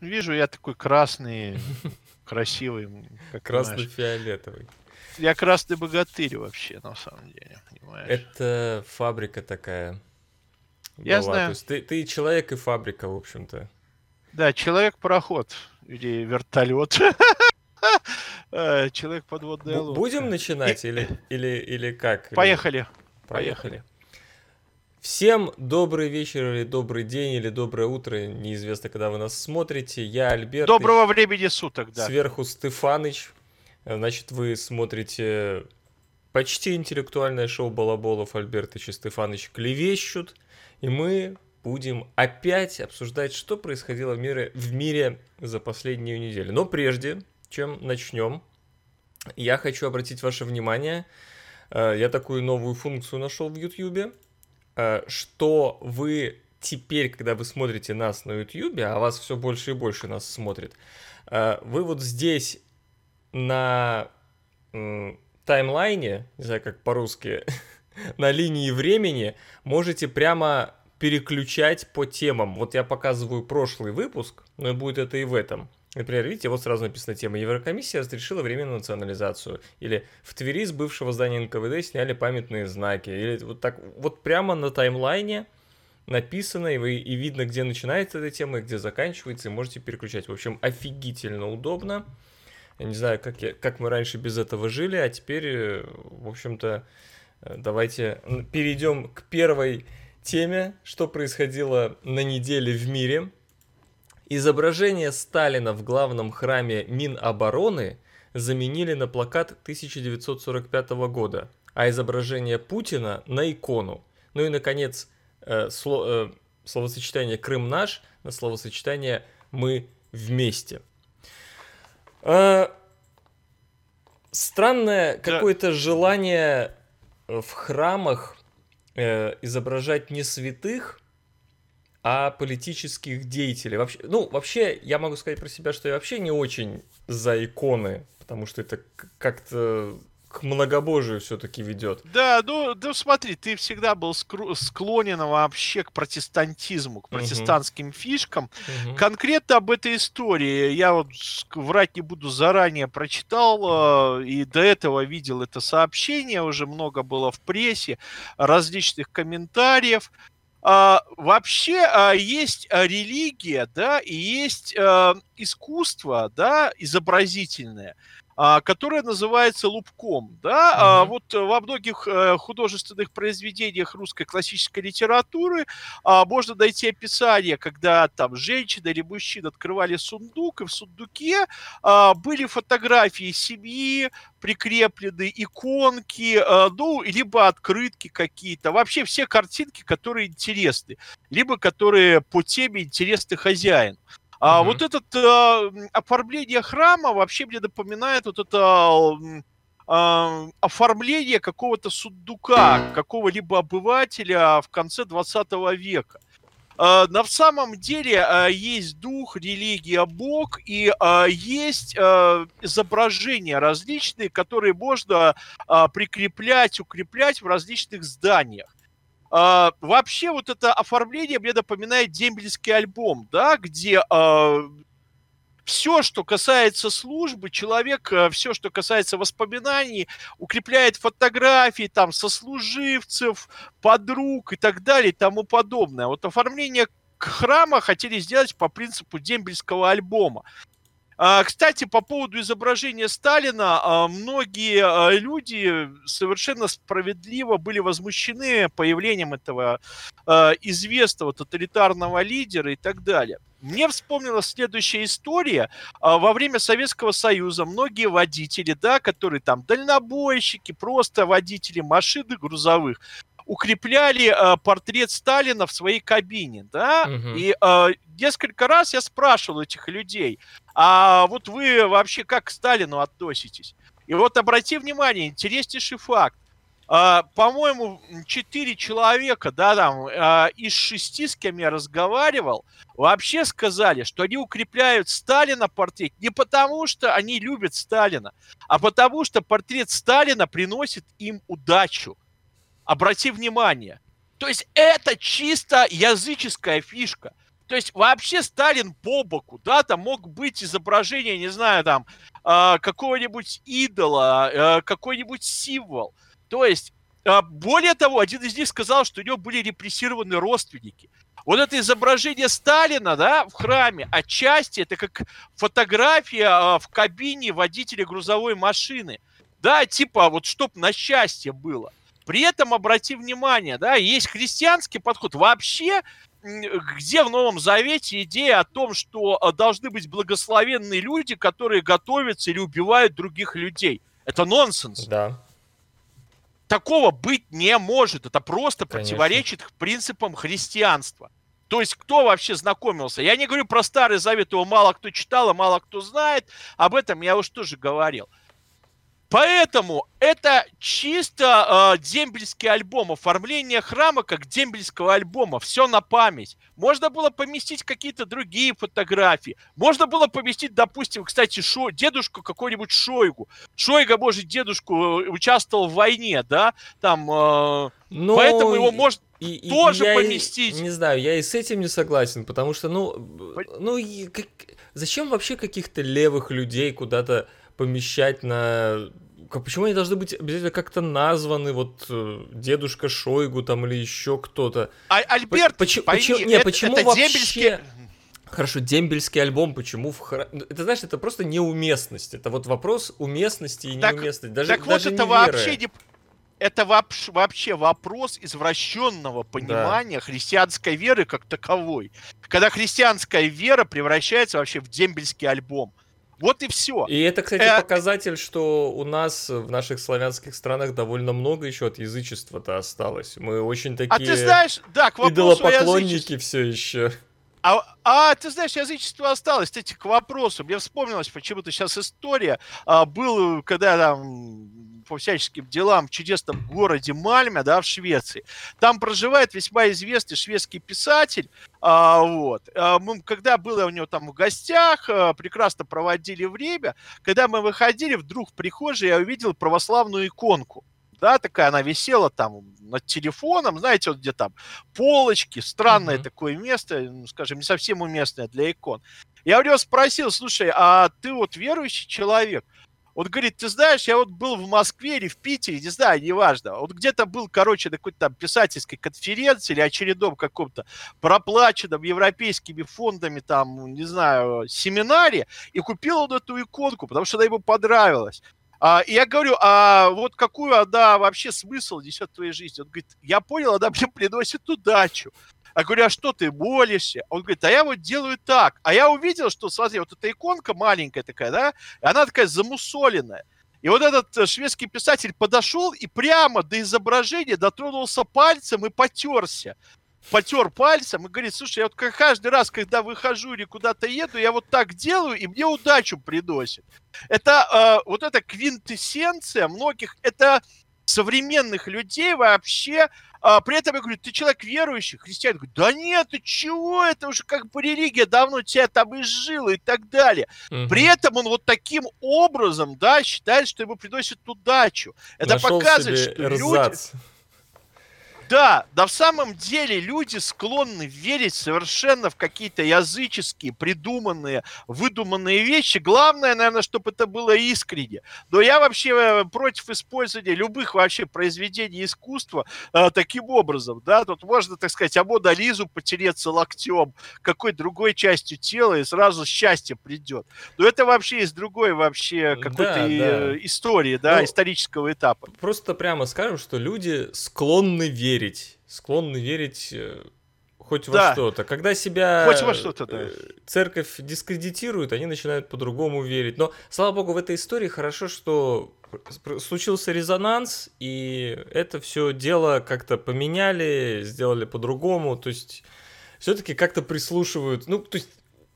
Вижу я такой красный, красивый. Красно-фиолетовый. Я красный богатырь вообще, на самом деле, понимаешь? Это фабрика такая. Я была. знаю. То есть ты, ты человек и фабрика, в общем-то. Да, человек-пароход или вертолет. Э, человек подводная лодка. Будем начинать или, или, или как? Поехали. Поехали. Всем добрый вечер или добрый день или доброе утро, неизвестно, когда вы нас смотрите. Я Альберт. Доброго времени суток, да. Сверху Стефаныч. Значит, вы смотрите почти интеллектуальное шоу Балаболов Альбертыч и Стефаныч клевещут. И мы будем опять обсуждать, что происходило в мире, в мире за последнюю неделю. Но прежде, чем начнем, я хочу обратить ваше внимание, э, я такую новую функцию нашел в YouTube, э, что вы теперь, когда вы смотрите нас на YouTube, а вас все больше и больше нас смотрит, э, вы вот здесь на таймлайне, не знаю как по-русски, на линии времени можете прямо переключать по темам. Вот я показываю прошлый выпуск, но будет это и в этом. Например, видите, вот сразу написана тема «Еврокомиссия разрешила временную национализацию». Или «В Твери с бывшего здания НКВД сняли памятные знаки». Или вот так, вот прямо на таймлайне написано, и, вы, и видно, где начинается эта тема, и где заканчивается, и можете переключать. В общем, офигительно удобно. Я не знаю, как, я, как мы раньше без этого жили, а теперь, э, в общем-то, э, давайте перейдем к первой теме, что происходило на неделе в мире. Изображение Сталина в главном храме Минобороны заменили на плакат 1945 года, а изображение Путина на икону. Ну и, наконец, э, сло, э, словосочетание «Крым наш» на словосочетание «Мы вместе». Э, странное да. какое-то желание в храмах э, изображать не святых, а политических деятелей. Вообще, ну, вообще, я могу сказать про себя, что я вообще не очень за иконы, потому что это как-то к многобожию все-таки ведет. Да, ну, да, смотри, ты всегда был склонен вообще к протестантизму, к протестантским uh-huh. фишкам. Uh-huh. Конкретно об этой истории я вот врать не буду заранее прочитал э, и до этого видел это сообщение, уже много было в прессе, различных комментариев. А, вообще а, есть а, религия, да, и есть а, искусство, да, изобразительное которая называется «Лубком». Да? Угу. Вот во многих э, художественных произведениях русской классической литературы а, можно найти описание, когда там женщина или мужчина открывали сундук, и в сундуке были фотографии семьи, прикреплены иконки, ну, либо открытки какие-то. Вообще все картинки, которые интересны, либо которые по теме интересны хозяину. А вот это а, оформление храма вообще мне напоминает вот это а, оформление какого-то сундука, какого-либо обывателя в конце 20 века. На самом деле есть дух, религия, Бог, и есть изображения различные, которые можно прикреплять, укреплять в различных зданиях. Uh, вообще вот это оформление мне напоминает дембельский альбом, да, где uh, все, что касается службы, человек, uh, все, что касается воспоминаний, укрепляет фотографии там сослуживцев, подруг и так далее и тому подобное. Вот оформление храма хотели сделать по принципу дембельского альбома. А, кстати, по поводу изображения Сталина, а, многие а, люди совершенно справедливо были возмущены появлением этого известного тоталитарного лидера и так далее. Мне вспомнилась следующая история. Во время Советского Союза многие водители, да, которые там дальнобойщики, просто водители машин грузовых, укрепляли э, портрет Сталина в своей кабине, да, угу. и э, несколько раз я спрашивал этих людей, а вот вы вообще как к Сталину относитесь? И вот обрати внимание, интереснейший факт. Uh, по-моему, четыре человека, да, там, uh, из шести, с кем я разговаривал, вообще сказали, что они укрепляют Сталина портрет не потому, что они любят Сталина, а потому, что портрет Сталина приносит им удачу. Обрати внимание. То есть это чисто языческая фишка. То есть вообще Сталин по боку, да, там мог быть изображение, не знаю, там, э, какого-нибудь идола, э, какой-нибудь символ. То есть, э, более того, один из них сказал, что у него были репрессированы родственники. Вот это изображение Сталина, да, в храме, отчасти это как фотография э, в кабине водителя грузовой машины. Да, типа вот чтоб на счастье было. При этом обрати внимание, да, есть христианский подход. Вообще, где в Новом Завете идея о том, что э, должны быть благословенные люди, которые готовятся или убивают других людей? Это нонсенс. Да. Такого быть не может. Это просто Конечно. противоречит принципам христианства. То есть кто вообще знакомился? Я не говорю про Старый Завет, его мало кто читал, а мало кто знает. Об этом я уж тоже говорил. Поэтому это чисто э, дембельский альбом, оформление храма как дембельского альбома, все на память. Можно было поместить какие-то другие фотографии. Можно было поместить, допустим, кстати, шо, дедушку какой-нибудь Шойгу. Шойга, может, дедушку э, участвовал в войне, да? Там, э, Но... поэтому его можно и, тоже я поместить. И, не знаю, я и с этим не согласен, потому что, ну, ну, как, зачем вообще каких-то левых людей куда-то помещать на почему они должны быть обязательно как-то названы, вот э, дедушка Шойгу там или еще кто-то? А, Альберт, почему, пойми, почему, не, это, почему это вообще... Дембельский... Хорошо, дембельский альбом, почему в храм... Ну, это, знаешь, это просто неуместность. Это вот вопрос уместности и так, неуместности. Даже, так даже вот это вообще не... Это вообще вопрос извращенного понимания да. христианской веры как таковой. Когда христианская вера превращается вообще в дембельский альбом. Вот и все. И это, кстати, э... показатель, что у нас в наших славянских странах довольно много еще от язычества-то осталось. Мы очень такие а ты знаешь, да, к идолопоклонники все еще. А, а ты знаешь, язычество осталось. Кстати, к вопросу. Мне вспомнилась почему-то сейчас история. А, был, когда там по всяческим делам в чудесном городе Мальме, да, в Швеции. Там проживает весьма известный шведский писатель. А, вот. А, мы, когда было у него там в гостях, а, прекрасно проводили время. Когда мы выходили, вдруг в прихожей я увидел православную иконку да, такая она висела там над телефоном, знаете, вот где там полочки, странное mm-hmm. такое место, ну, скажем, не совсем уместное для икон. Я у него спросил, слушай, а ты вот верующий человек? Он говорит, ты знаешь, я вот был в Москве или в Питере, не знаю, неважно. Вот где-то был, короче, на какой-то там писательской конференции или очередном каком-то проплаченном европейскими фондами там, не знаю, семинаре, и купил он эту иконку, потому что она ему понравилась. А, и я говорю, а вот какую она вообще смысл несет в твоей жизни? Он говорит, я понял, она мне приносит удачу. Я говорю, а что ты молишься? Он говорит, а я вот делаю так. А я увидел, что, смотри, вот эта иконка маленькая такая, да, она такая замусоленная. И вот этот э, шведский писатель подошел и прямо до изображения дотронулся пальцем и потерся потер пальцем и говорит, слушай, я вот каждый раз, когда выхожу или куда-то еду, я вот так делаю, и мне удачу приносит. Это э, вот эта квинтэссенция многих, это современных людей вообще а, при этом я говорю, ты человек верующий, христиан. Говорит, да нет, ты чего, это уже как бы религия давно тебя там изжила и так далее. Угу. При этом он вот таким образом, да, считает, что ему приносит удачу. Это Нашел показывает, что эрзац. люди... Да, да в самом деле люди склонны верить совершенно в какие-то языческие, придуманные, выдуманные вещи. Главное, наверное, чтобы это было искренне. Но я вообще э, против использования любых вообще произведений искусства э, таким образом. Да? Тут можно, так сказать, Мода Лизу потереться локтем, какой другой частью тела, и сразу счастье придет. Но это вообще из другой вообще какой-то да, да. истории, да, ну, исторического этапа. Просто прямо скажем, что люди склонны верить верить, склонны верить э, хоть да. во что-то. Когда себя хоть во что-то, да. Э, церковь дискредитирует, они начинают по-другому верить. Но, слава богу, в этой истории хорошо, что случился резонанс, и это все дело как-то поменяли, сделали по-другому. То есть, все-таки как-то прислушивают. Ну, то есть,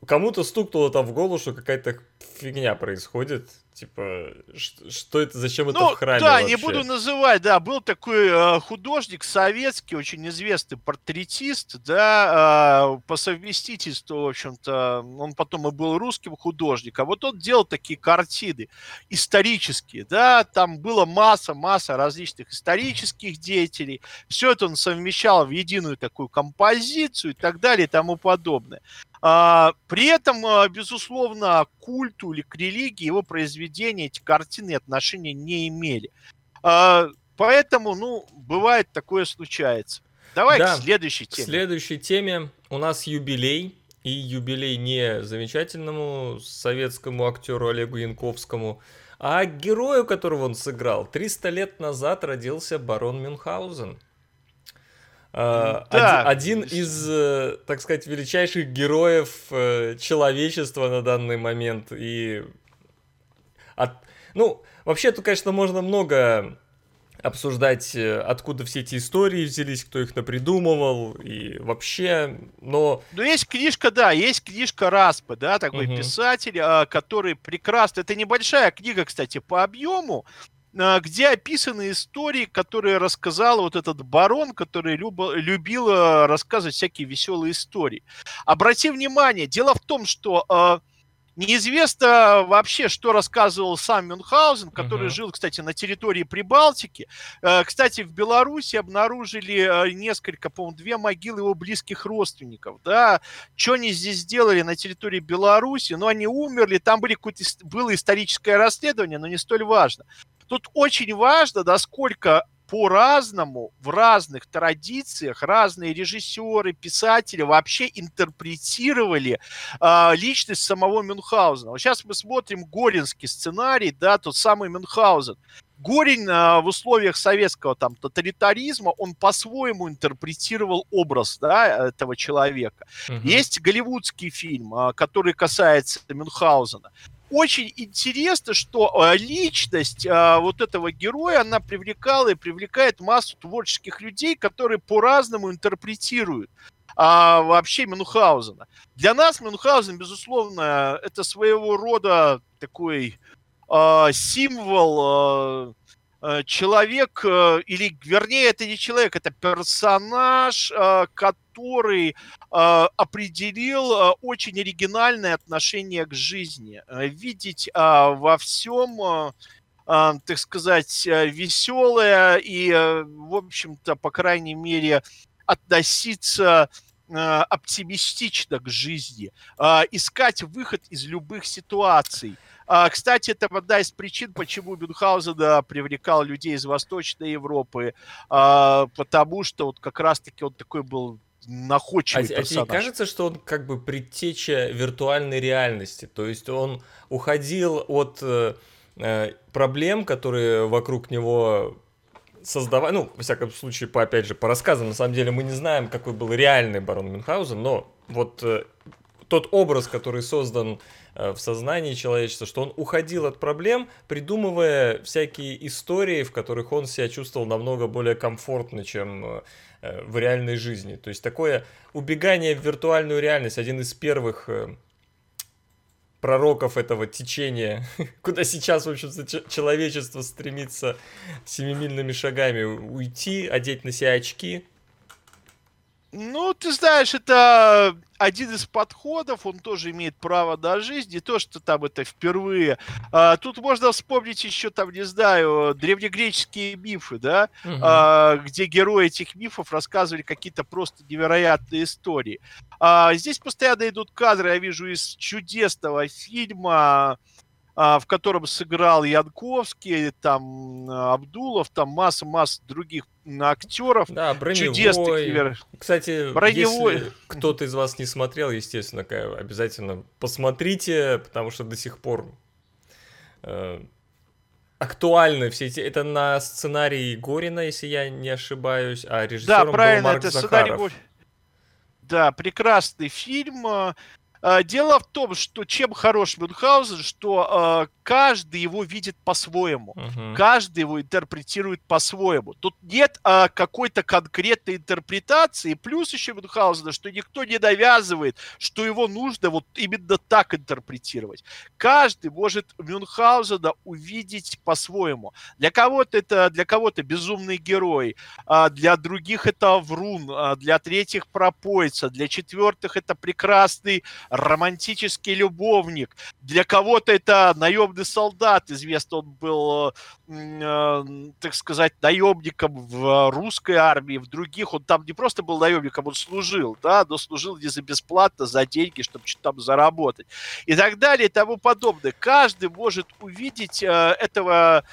кому-то стукнуло там в голову, что какая-то фигня происходит. Типа, что это, зачем это ну, в храме Да, вообще? не буду называть, да, был такой э, художник советский, очень известный портретист, да, э, по совместительству, в общем-то, он потом и был русским художником. Вот он делал такие картины исторические, да, там было масса-масса различных исторических деятелей, все это он совмещал в единую такую композицию и так далее и тому подобное. А, при этом, а, безусловно, к культу или к религии его произведения, эти картины отношения не имели. А, поэтому, ну, бывает такое случается. Давай да, к следующей теме. К следующей теме у нас юбилей. И юбилей не замечательному советскому актеру Олегу Янковскому, а герою, которого он сыграл. 300 лет назад родился барон Мюнхгаузен. Uh, да. один, один из, э, так сказать, величайших героев э, человечества на данный момент. И от... Ну, вообще, тут, конечно, можно много обсуждать, э, откуда все эти истории взялись, кто их напридумывал и вообще, но... Ну, есть книжка, да, есть книжка Распа, да, такой угу. писатель, а, который прекрасно... Это небольшая книга, кстати, по объему, где описаны истории, которые рассказал вот этот барон, который любо, любил а, рассказывать всякие веселые истории. Обрати внимание, дело в том, что э, неизвестно вообще, что рассказывал сам Мюнхгаузен, который uh-huh. жил, кстати, на территории Прибалтики. Кстати, в Беларуси обнаружили несколько, по-моему, две могилы его близких родственников. Да, что они здесь сделали на территории Беларуси? Ну, они умерли, там были было историческое расследование, но не столь важно. Тут очень важно, насколько по-разному, в разных традициях разные режиссеры, писатели вообще интерпретировали э, личность самого Мюнхгаузена. Вот сейчас мы смотрим Горинский сценарий, да, тот самый Мюнхгаузен. Горин э, в условиях советского там тоталитаризма, он по-своему интерпретировал образ да, этого человека. Угу. Есть голливудский фильм, э, который касается Мюнхгаузена очень интересно, что э, личность а, вот этого героя, она привлекала и привлекает массу творческих людей, которые по-разному интерпретируют а, вообще Мюнхгаузена. Для нас Мюнхгаузен, безусловно, это своего рода такой а, символ а, Э, человек, э, или вернее, это не человек, это персонаж, э, который определил очень оригинальное отношение к жизни. Видеть во всем так сказать, веселое и, в общем-то, по крайней мере, относиться оптимистично к жизни, искать выход из любых ситуаций – а, кстати, это одна из причин, почему Мюнхгаузен привлекал людей из Восточной Европы, а, потому что вот как раз-таки он такой был находчивый а, персонаж. А тебе кажется, что он как бы предтеча виртуальной реальности? То есть он уходил от э, э проблем, которые вокруг него создавали, ну, во всяком случае, по, опять же, по рассказам, на самом деле мы не знаем, какой был реальный барон Мюнхгаузен, но вот э, тот образ, который создан Э, в сознании человечества, что он уходил от проблем, придумывая всякие истории, в которых он себя чувствовал намного более комфортно, чем э, э, в реальной жизни. То есть такое убегание в виртуальную реальность, один из первых пророков этого течения, куда сейчас, в общем-то, человечество стремится семимильными шагами уйти, одеть на себя очки, ну, ты знаешь, это один из подходов, он тоже имеет право на жизнь, не то, что там это впервые. А, тут можно вспомнить еще, там, не знаю, древнегреческие мифы, да, угу. а, где герои этих мифов рассказывали какие-то просто невероятные истории. А, здесь постоянно идут кадры, я вижу, из чудесного фильма в котором сыграл Янковский, там Абдулов, там масса-масса других актеров. Да, броневой. Чудесных. Кстати, броневой. если кто-то из вас не смотрел, естественно, обязательно посмотрите, потому что до сих пор э, актуальны все эти... Это на сценарии Горина, если я не ошибаюсь, а режиссером да, правильно, был Марк это Захаров. Сценарий... Да, прекрасный фильм. А, дело в том, что чем хорош Мюнхгаузен, что а, каждый его видит по-своему, угу. каждый его интерпретирует по-своему. Тут нет а, какой-то конкретной интерпретации. Плюс еще Мюнхгаузена, что никто не навязывает, что его нужно вот именно так интерпретировать. Каждый может Мюнхгаузена увидеть по-своему. Для кого-то это для кого-то безумный герой, для других это врун, для третьих пропойца, для четвертых это прекрасный романтический любовник. Для кого-то это наемный солдат, известно, он был, э, так сказать, наемником в русской армии, в других он там не просто был наемником, он служил, да, но служил не за бесплатно, за деньги, чтобы что-то там заработать. И так далее и тому подобное. Каждый может увидеть э, этого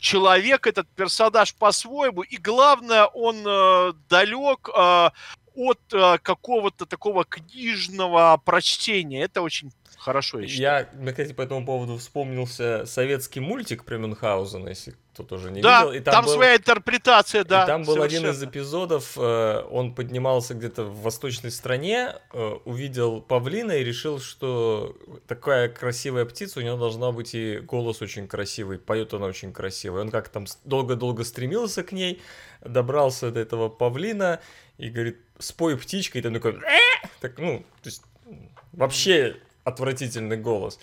человек, этот персонаж по-своему, и главное, он э, далек э, от э, какого-то такого книжного прочтения. Это очень хорошо, я считаю. Я, кстати, по этому поводу вспомнился советский мультик про Мюнхгаузена, если кто тоже не да, видел. И там, там был, своя интерпретация, да. И там был совершенно. один из эпизодов, э, он поднимался где-то в восточной стране, э, увидел павлина и решил, что такая красивая птица, у него должна быть и голос очень красивый, поет она очень красиво. И он как там долго-долго стремился к ней, добрался до этого павлина и говорит, спой птичка, и там такой, так, ну, то есть вообще отвратительный голос.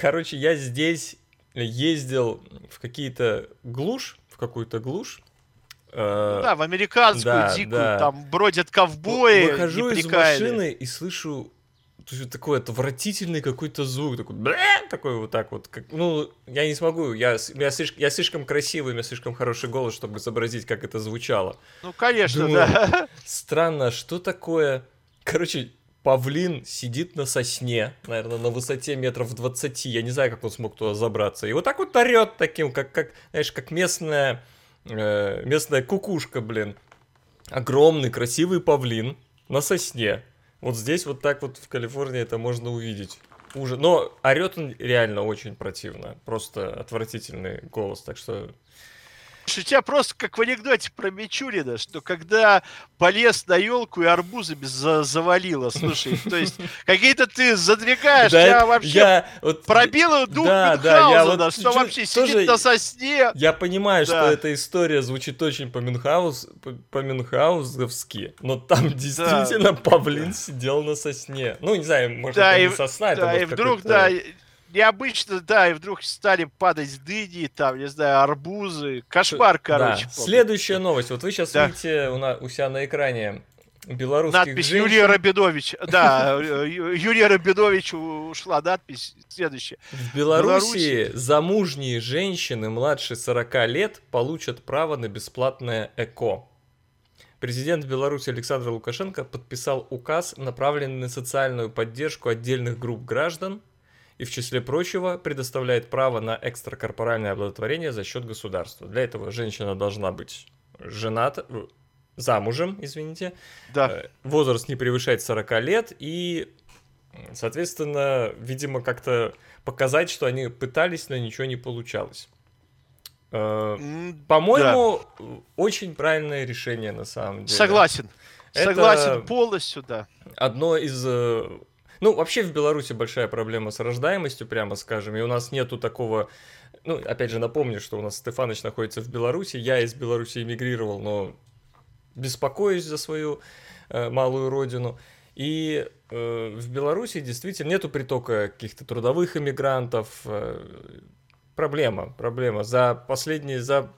Короче, я здесь ездил в какие-то глушь, в какую-то глушь. Э, да, в американскую да, дикую, да. там бродят ковбои. Выхожу из машины и слышу такой отвратительный какой-то звук, такой, бля, такой вот так вот. Как, ну, я не смогу, я, я, слишком, я слишком красивый, у меня слишком хороший голос, чтобы изобразить, как это звучало. Ну, конечно, Думаю, да. Странно, что такое? Короче, павлин сидит на сосне, наверное, на высоте метров 20. Я не знаю, как он смог туда забраться. И вот так вот орет таким, как, как знаешь, как местная, э, местная кукушка, блин. Огромный, красивый павлин на сосне. Вот здесь вот так вот в Калифорнии это можно увидеть. Уже. Но орет он реально очень противно. Просто отвратительный голос. Так что у тебя просто как в анекдоте про Мичурина, что когда полез на елку и арбузами за завалило, слушай, то есть какие-то ты задвигаешь, да, я вообще я, вот, пробил дух да, да, я вот что чуть, вообще тоже, сидит на сосне. Я понимаю, да. что эта история звучит очень по Мюнхгаус, по, по Мюнхгаузовски, но там действительно да. павлин сидел на сосне. Ну, не знаю, может, да, это и, не сосна, да, это и вдруг, да, необычно, да, и вдруг стали падать дыни, там, не знаю, арбузы. Кошмар, короче. Да. Следующая новость. Вот вы сейчас да. видите у, на, у себя на экране белорусских Надпись женщин. Юрия Рабинович. Да, Юрия Рабинович ушла надпись. Следующая. В Беларуси замужние женщины младше 40 лет получат право на бесплатное ЭКО. Президент Беларуси Александр Лукашенко подписал указ, направленный на социальную поддержку отдельных групп граждан – и в числе прочего предоставляет право на экстракорпоральное оплодотворение за счет государства. Для этого женщина должна быть жената, э, замужем, извините, да. Э, возраст не превышает 40 лет и, соответственно, видимо, как-то показать, что они пытались, но ничего не получалось. Э, по-моему, да. очень правильное решение на самом деле. Согласен. Это Согласен полностью, да. Одно из ну, вообще в Беларуси большая проблема с рождаемостью, прямо скажем, и у нас нету такого... Ну, опять же, напомню, что у нас Стефаныч находится в Беларуси, я из Беларуси эмигрировал, но беспокоюсь за свою э, малую родину. И э, в Беларуси действительно нету притока каких-то трудовых иммигрантов. Э, проблема, проблема. За последние, за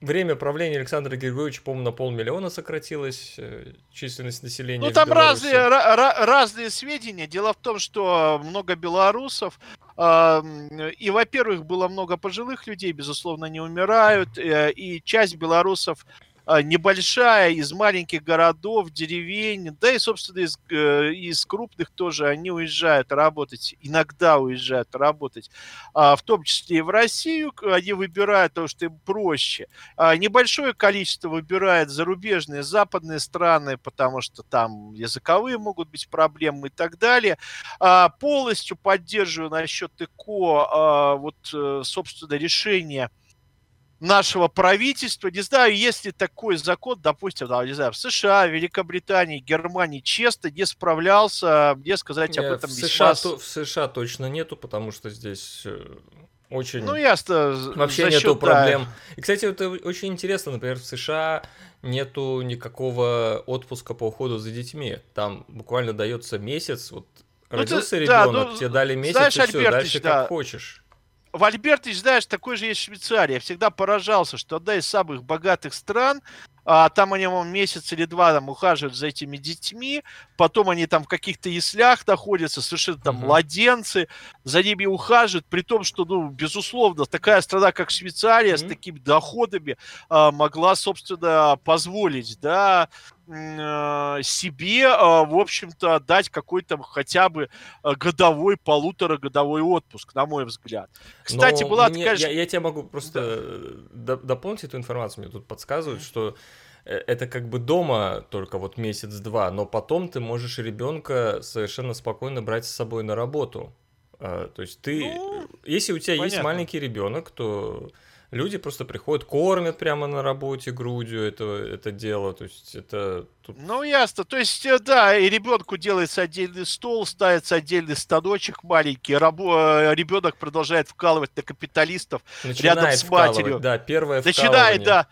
время правления Александра Григорьевича, по-моему, на полмиллиона сократилась э, численность населения. Ну, там разные, разные сведения. Дело в том, что много белорусов, и, во-первых, было много пожилых людей, безусловно, не умирают, э, и часть белорусов небольшая, из маленьких городов, деревень, да и, собственно, из, э, из крупных тоже они уезжают работать, иногда уезжают работать, а, в том числе и в Россию, они выбирают то, что им проще. А, небольшое количество выбирает зарубежные, западные страны, потому что там языковые могут быть проблемы и так далее. Полностью поддерживаю насчет ЭКО вот, э, собственно, решение нашего правительства. Не знаю, если такой закон, допустим, да, не знаю, в США, Великобритании, Германии честно не справлялся, мне сказать об этом в США, то, в США точно нету, потому что здесь э, очень... Ну, ясно. Вообще нету счет, проблем. Да. И, кстати, это очень интересно, например, в США нету никакого отпуска по уходу за детьми. Там буквально дается месяц, вот ну, родился ты, ребенок, да, ну, тебе дали месяц, знаешь, и все, дальше да. как хочешь. В Альбертович, знаешь, такой же есть Швейцария. Я всегда поражался, что одна из самых богатых стран, а, там они вам месяц или два там ухаживают за этими детьми, потом они там в каких-то яслях находятся, совершенно там uh-huh. младенцы, за ними ухаживают, при том, что, ну, безусловно, такая страна, как Швейцария, uh-huh. с такими доходами а, могла, собственно, позволить, да, себе, а, в общем-то, дать какой-то хотя бы а, годовой, полуторагодовой отпуск, на мой взгляд. Кстати, Но была мне, такая... Я, я тебе могу просто да. дополнить эту информацию, мне тут подсказывают, что э, это как бы дома только вот месяц-два, но потом ты можешь ребенка совершенно спокойно брать с собой на работу. То есть ты, ну, если у тебя понятно. есть маленький ребенок, то люди просто приходят, кормят прямо на работе грудью это, это дело, то есть это... Тут... Ну, ясно, то есть, э, да, и ребенку делается отдельный стол, ставится отдельный станочек маленький, рабо... Э, ребенок продолжает вкалывать на капиталистов Начинает рядом с матерью. Да, первое Начинает, да,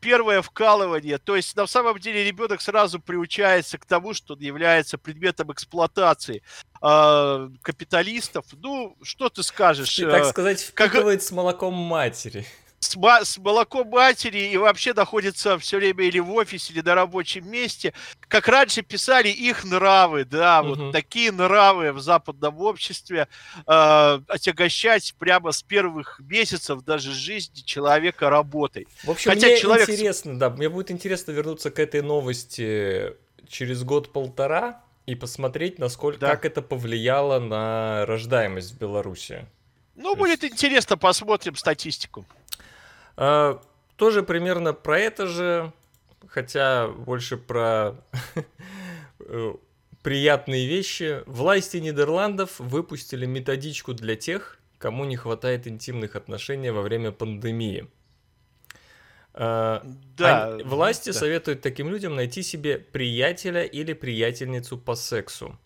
первое вкалывание. То есть на самом деле ребенок сразу приучается к тому, что он является предметом эксплуатации э, капиталистов. Ну, что ты скажешь? Ты, так э, сказать, впитывает как... с молоком матери с, с молоком матери и вообще находится все время или в офисе, или на рабочем месте. Как раньше писали их нравы, да, угу. вот такие нравы в западном обществе э, отягощать прямо с первых месяцев даже жизни человека работой. В общем, Хотя мне человек... интересно, да, мне будет интересно вернуться к этой новости через год-полтора и посмотреть, насколько, да. как это повлияло на рождаемость в Беларуси. Ну, То будет есть... интересно, посмотрим статистику. А, тоже примерно про это же, хотя больше про э, приятные вещи. Власти Нидерландов выпустили методичку для тех, кому не хватает интимных отношений во время пандемии. А, да, Они, власти да. советуют таким людям найти себе приятеля или приятельницу по сексу.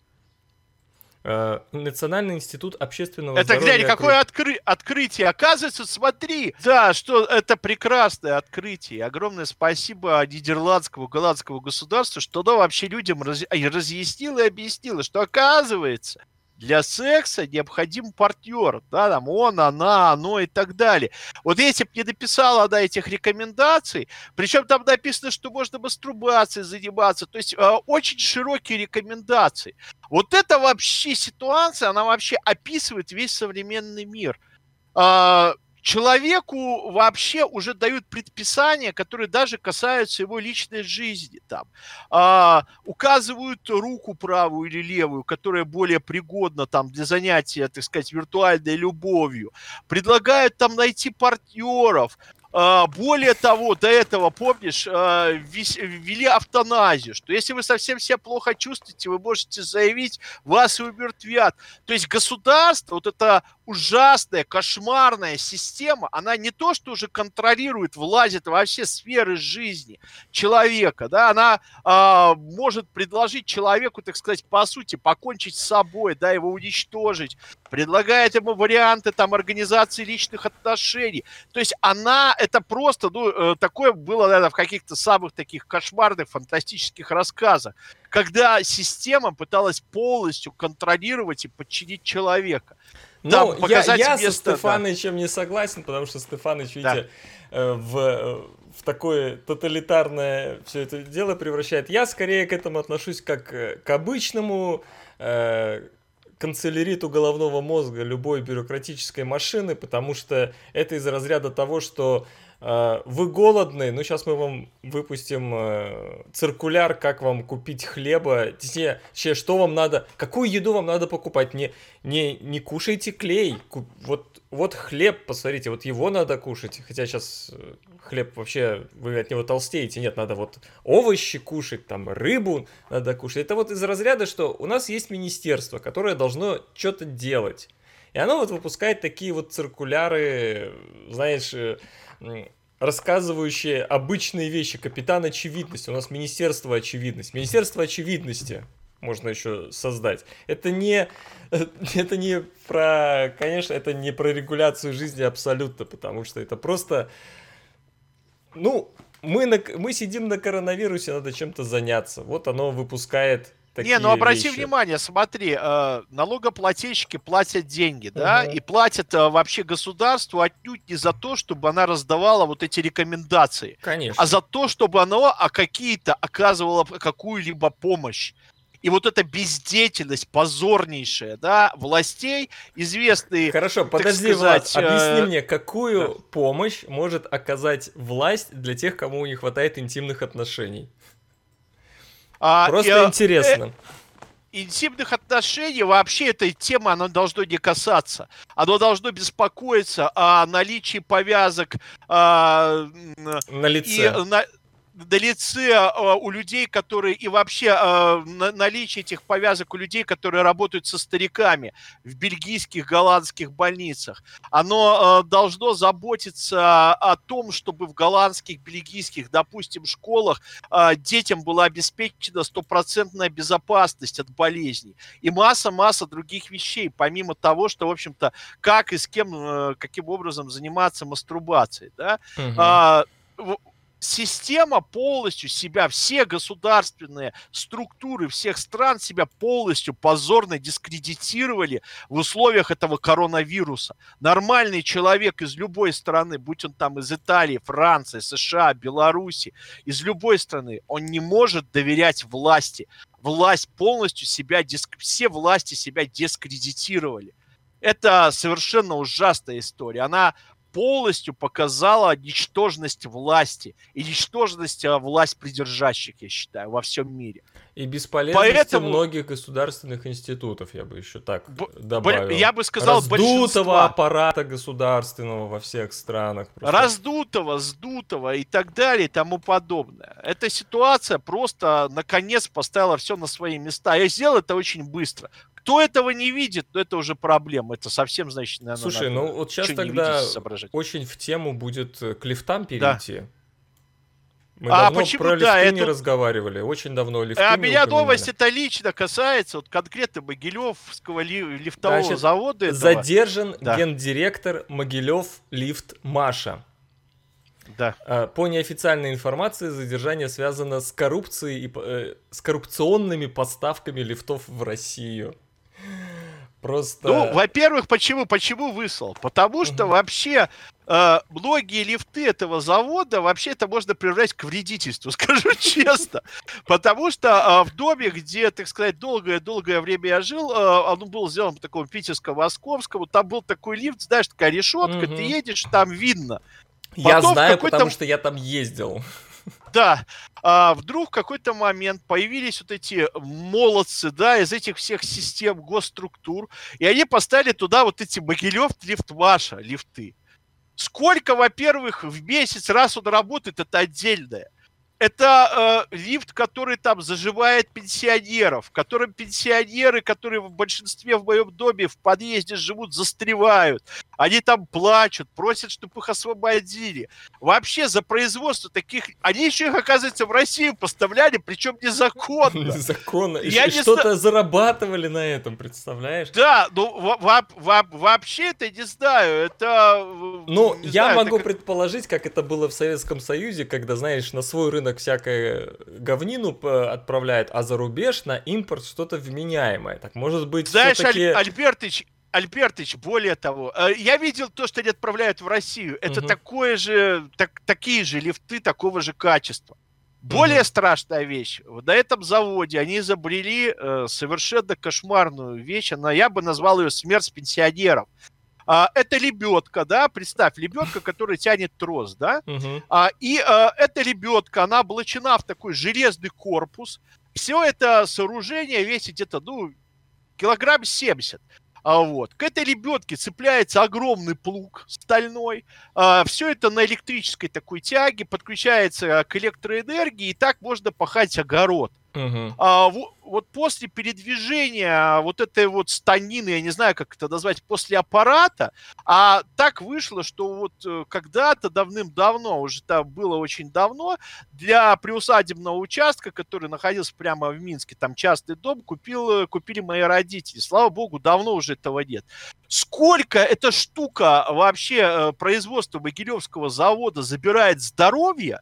Э, Национальный институт общественного это, здоровья... Это, глянь, какое откры... открытие! Оказывается, смотри, да, что это прекрасное открытие. Огромное спасибо нидерландскому, голландскому государству, что оно вообще людям раз... разъяснило и объяснило, что оказывается, для секса необходим партнер, да, там он, она, оно и так далее. Вот если бы не написала она этих рекомендаций, причем там написано, что можно мастурбацией заниматься, то есть э, очень широкие рекомендации. Вот это вообще ситуация, она вообще описывает весь современный мир. Э, человеку вообще уже дают предписания, которые даже касаются его личной жизни. Там. А, указывают руку правую или левую, которая более пригодна там, для занятия, так сказать, виртуальной любовью. Предлагают там найти партнеров, а, более того, до этого, помнишь, а, ввели автоназию, что если вы совсем себя плохо чувствуете, вы можете заявить, вас и умертвят. То есть государство, вот это ужасная, кошмарная система, она не то, что уже контролирует, влазит во все сферы жизни человека, да, она э, может предложить человеку, так сказать, по сути, покончить с собой, да, его уничтожить, предлагает ему варианты там организации личных отношений. То есть она, это просто, ну, э, такое было, наверное, в каких-то самых таких кошмарных, фантастических рассказах, когда система пыталась полностью контролировать и подчинить человека. Ну, показать я, я место, со Стефанычем да. не согласен, потому что Стефаныч, видите, да. Э, в, э, в такое тоталитарное все это дело превращает. Я скорее к этому отношусь как э, к обычному э, канцеляриту головного мозга любой бюрократической машины, потому что это из разряда того, что вы голодны, ну сейчас мы вам выпустим э, циркуляр, как вам купить хлеба, точнее, что вам надо, какую еду вам надо покупать, не, не, не кушайте клей, вот, вот хлеб, посмотрите, вот его надо кушать, хотя сейчас э, хлеб вообще, вы от него толстеете, нет, надо вот овощи кушать, там рыбу надо кушать, это вот из разряда, что у нас есть министерство, которое должно что-то делать, И оно вот выпускает такие вот циркуляры, знаешь, э, рассказывающие обычные вещи. Капитан очевидности. У нас Министерство очевидности. Министерство очевидности можно еще создать. Это не, это не про, конечно, это не про регуляцию жизни абсолютно, потому что это просто, ну, мы, на, мы сидим на коронавирусе, надо чем-то заняться. Вот оно выпускает такие Не, ну обрати вещи. внимание, смотри, э, налогоплательщики платят деньги, да, и платят э, вообще государству отнюдь не за то, чтобы она раздавала вот эти рекомендации, Конечно. а за то, чтобы оно а какие-то оказывало какую-либо помощь. И вот эта бездеятельность позорнейшая, да, властей, известные... Хорошо, подожди, сказать, Влад, объясни э... мне, какую да. помощь может оказать власть для тех, кому не хватает интимных отношений? А, Просто и, интересно. Э, интимных отношений вообще этой темы оно должно не касаться. Оно должно беспокоиться о наличии повязок а, на лице. И, на, на лице э, у людей, которые и вообще э, наличие этих повязок у людей, которые работают со стариками в бельгийских, голландских больницах, оно э, должно заботиться о том, чтобы в голландских, бельгийских, допустим, школах детям была обеспечена стопроцентная безопасность от болезней. И масса-масса других вещей, помимо того, что, в общем-то, как и с кем, каким образом заниматься мастурбацией, да, угу система полностью себя, все государственные структуры всех стран себя полностью позорно дискредитировали в условиях этого коронавируса. Нормальный человек из любой страны, будь он там из Италии, Франции, США, Беларуси, из любой страны, он не может доверять власти. Власть полностью себя, все власти себя дискредитировали. Это совершенно ужасная история. Она полностью показала ничтожность власти и ничтожность а, власть придержащих, я считаю, во всем мире. И бесполезность Поэтому... многих государственных институтов, я бы еще так Б- добавил. Я бы сказал, Раздутого большинства. аппарата государственного во всех странах. Просто. Раздутого, сдутого и так далее и тому подобное. Эта ситуация просто, наконец, поставила все на свои места. Я сделал это очень быстро. Кто этого не видит, то это уже проблема. Это совсем, значит, наверное, Слушай, надо ну вот сейчас тогда очень в тему будет э, к лифтам перейти. Да. Мы а давно почему, про да, лифты это... не разговаривали, очень давно лифты А меня новость это лично касается, вот конкретно Могилевского ли, лифтового Значит, завода. Этого. Задержан да. гендиректор Могилев лифт Маша. Да. А, по неофициальной информации, задержание связано с коррупцией и э, с коррупционными поставками лифтов в Россию. Просто... Ну, во-первых, почему, почему выслал? Потому что вообще э, многие лифты этого завода вообще это можно превратить к вредительству, скажу честно. Потому что э, в доме, где, так сказать, долгое-долгое время я жил, э, он был сделан по такому питерско-московскому, там был такой лифт, знаешь, такая решетка, ты едешь, там видно. Я знаю, потому что я там ездил. Да, а вдруг в какой-то момент появились вот эти молодцы, да, из этих всех систем госструктур, и они поставили туда вот эти Могилев лифт ваша, лифты. Сколько, во-первых, в месяц раз он работает, это отдельное это э, лифт, который там заживает пенсионеров, которым пенсионеры, которые в большинстве в моем доме в подъезде живут, застревают. Они там плачут, просят, чтобы их освободили. Вообще за производство таких... Они еще их, оказывается, в Россию поставляли, причем незаконно. Незаконно. И, и что-то зарабатывали на этом, представляешь? Да, ну вообще это не знаю. Это... Э, ну, я знаю, могу предположить, как это было в Советском Союзе, когда, знаешь, на свой рынок рынок всякое говнину отправляет, а за рубеж на импорт что-то вменяемое. Так может быть Знаешь, все-таки... Аль- Альбертыч, Альбертыч, более того, э, я видел то, что они отправляют в Россию. Это угу. такое же, так, такие же лифты такого же качества. Более угу. страшная вещь. На этом заводе они изобрели э, совершенно кошмарную вещь. Она, я бы назвал ее смерть пенсионеров. А, это лебедка, да, представь, лебедка, которая тянет трос, да, а, и а, эта лебедка, она облачена в такой железный корпус. Все это сооружение весит где-то, ну, килограмм 70. А вот. К этой лебедке цепляется огромный плуг стальной. А, все это на электрической такой тяге, подключается к электроэнергии, и так можно пахать огород. Угу. А, вот, вот после передвижения вот этой вот станины, я не знаю, как это назвать, после аппарата, а так вышло, что вот э, когда-то давным-давно, уже там было очень давно, для приусадебного участка, который находился прямо в Минске, там частный дом, купил, купили мои родители. Слава богу, давно уже этого нет. Сколько эта штука вообще э, производства Могилевского завода забирает здоровья,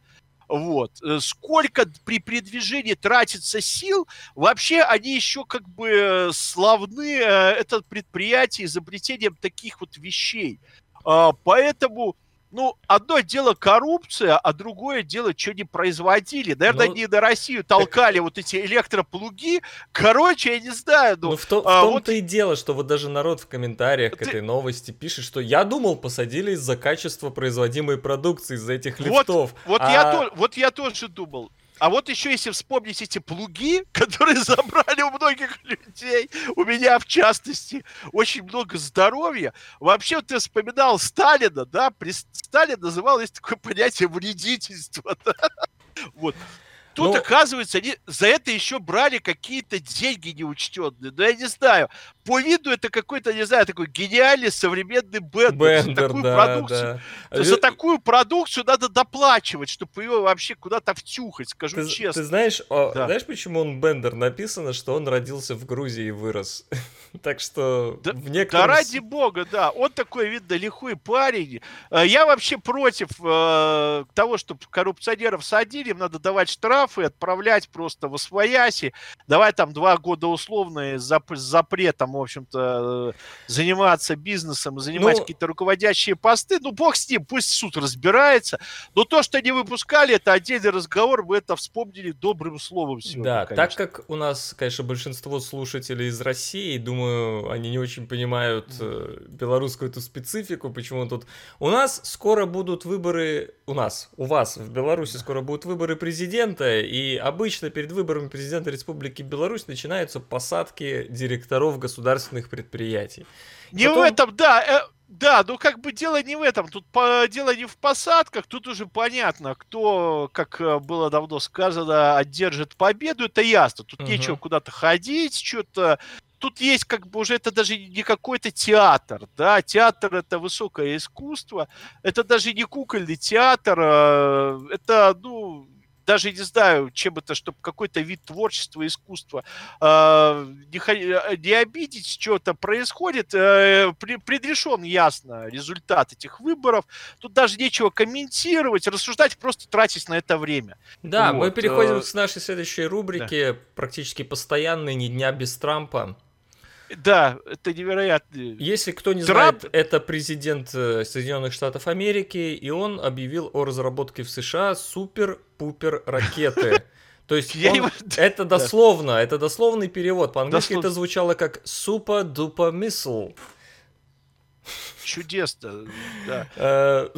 вот. Э, сколько при передвижении тратится сил, вообще они еще как бы э, славны, э, это предприятие изобретением таких вот вещей. А, поэтому ну, одно дело коррупция, а другое дело, что не производили. Наверное, ну, они на Россию толкали так... вот эти электроплуги. Короче, я не знаю. Ну, ну в, то, а, в том-то вот... и дело, что вот даже народ в комментариях Ты... к этой новости пишет, что я думал, посадили из-за качества производимой продукции, из-за этих лифтов. Вот, вот, а... я, то, вот я тоже думал. А вот еще если вспомнить эти плуги, которые забрали у многих людей, у меня в частности, очень много здоровья. Вообще, ты вспоминал Сталина, да, при Сталин называл, есть такое понятие вредительства, да? Вот. Тут, ну, оказывается, они за это еще брали какие-то деньги неучтенные. Но я не знаю. По виду это какой-то, не знаю, такой гениальный современный бендер. Бендер, за такую да, продукцию, да. За такую продукцию надо доплачивать, чтобы ее вообще куда-то втюхать, скажу ты, честно. Ты знаешь, о, да. знаешь, почему он бендер? Написано, что он родился в Грузии и вырос. так что да, в некотором... Да ради бога, да. Он такой, видно, лихой парень. Э, я вообще против э, того, чтобы коррупционеров садили, им надо давать штраф штрафы, отправлять просто в освояси, давай там два года условные с запретом, в общем-то, заниматься бизнесом, занимать ну, какие-то руководящие посты, ну, бог с ним, пусть суд разбирается, но то, что они выпускали, это отдельный разговор, мы это вспомнили добрым словом сегодня, Да, конечно. так как у нас, конечно, большинство слушателей из России, думаю, они не очень понимают э, белорусскую эту специфику, почему тут... У нас скоро будут выборы, у нас, у вас в Беларуси скоро будут выборы президента, и обычно перед выборами президента Республики Беларусь начинаются посадки директоров государственных предприятий. Не Потом... в этом, да, э, да, ну как бы дело не в этом, тут по, дело не в посадках, тут уже понятно, кто, как э, было давно сказано, одержит победу, это ясно, тут угу. нечего куда-то ходить, что-то тут есть как бы уже это даже не какой-то театр, да, театр это высокое искусство, это даже не кукольный театр, э, это, ну, даже не знаю, чем это, чтобы какой-то вид творчества, искусства э, не, не обидеть, что-то происходит, э, предрешен ясно результат этих выборов. Тут даже нечего комментировать, рассуждать, просто тратить на это время. Да, вот. мы переходим э, к нашей следующей рубрике, да. практически постоянной, ни дня без Трампа. Да, это невероятно. Если кто не Трамп... знает, это президент э, Соединенных Штатов Америки, и он объявил о разработке в США супер-пупер ракеты. То есть он, это дословно, это дословный перевод. По-английски это звучало как супа-дупа мисл. Чудесно, да. Э,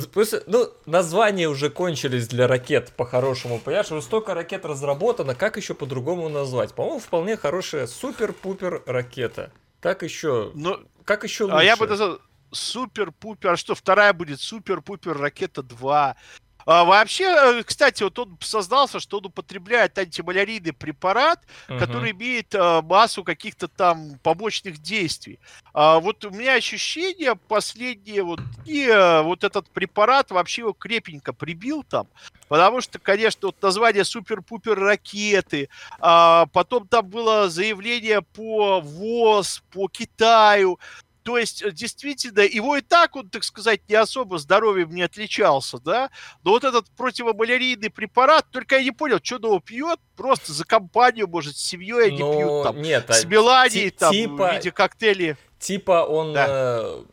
ну, названия уже кончились для ракет по-хорошему. Понимаешь, уже столько ракет разработано, как еще по-другому назвать? По-моему, вполне хорошая супер-пупер ракета. Как еще? Ну, как еще лучше? А я бы назвал супер-пупер. А что, вторая будет супер-пупер ракета 2. А, вообще, э, кстати, вот он создался, что он употребляет антималярийный препарат, uh-huh. который имеет а, массу каких-то там побочных действий. А, вот у меня ощущение последние вот и а, вот этот препарат вообще его крепенько прибил там, потому что, конечно, вот название супер-пупер ракеты, а, потом там было заявление по ВОЗ, по Китаю, то есть, э, действительно, его и так он, так сказать, не особо здоровьем не отличался, да, но вот этот противомалярийный препарат, только я не понял, что он его пьет, просто за компанию, может, с семьей они но... пьют, там, нет, с Меланией, там, типа, в виде коктейлей. Типа он да. э,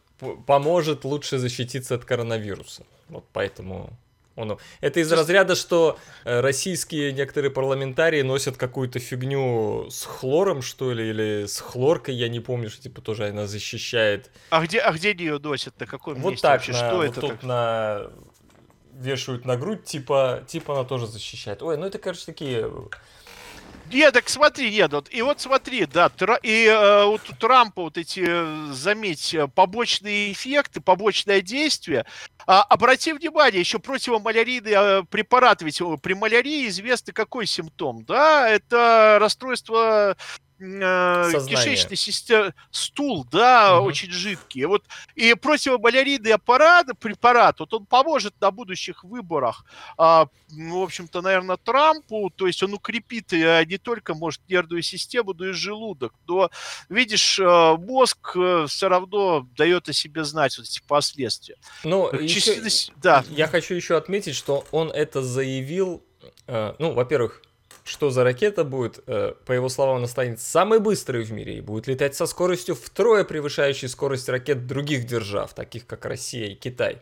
поможет лучше защититься от коронавируса, вот поэтому... Он... Это из разряда, что э, российские некоторые парламентарии носят какую-то фигню с хлором, что ли, или с хлоркой, я не помню, что типа тоже она защищает. А где, а где ее носят? На каком вот месте так, вообще? На, что вот это? Тут так? на вешают на грудь, типа, типа она тоже защищает. Ой, ну это, короче, такие нет, так смотри, нет, вот, и вот смотри, да, и э, вот у Трампа вот эти, заметь, побочные эффекты, побочное действие, А, обрати внимание, еще противомалярийные а, препараты, ведь при малярии известный какой симптом, да, это расстройство э, кишечной системы, стул, да, угу. очень жидкий. Вот и противоболярийный аппарат, препарат, вот он поможет на будущих выборах, а, ну, в общем-то, наверное, Трампу, то есть он укрепит э, не только, может, нервную систему, но и желудок. Но, видишь, э, мозг э, все равно дает о себе знать вот эти последствия. Ну, еще, да. я хочу еще отметить, что он это заявил, ну, во-первых, что за ракета будет, э, по его словам, она станет самой быстрой в мире и будет летать со скоростью втрое превышающей скорость ракет других держав, таких как Россия и Китай.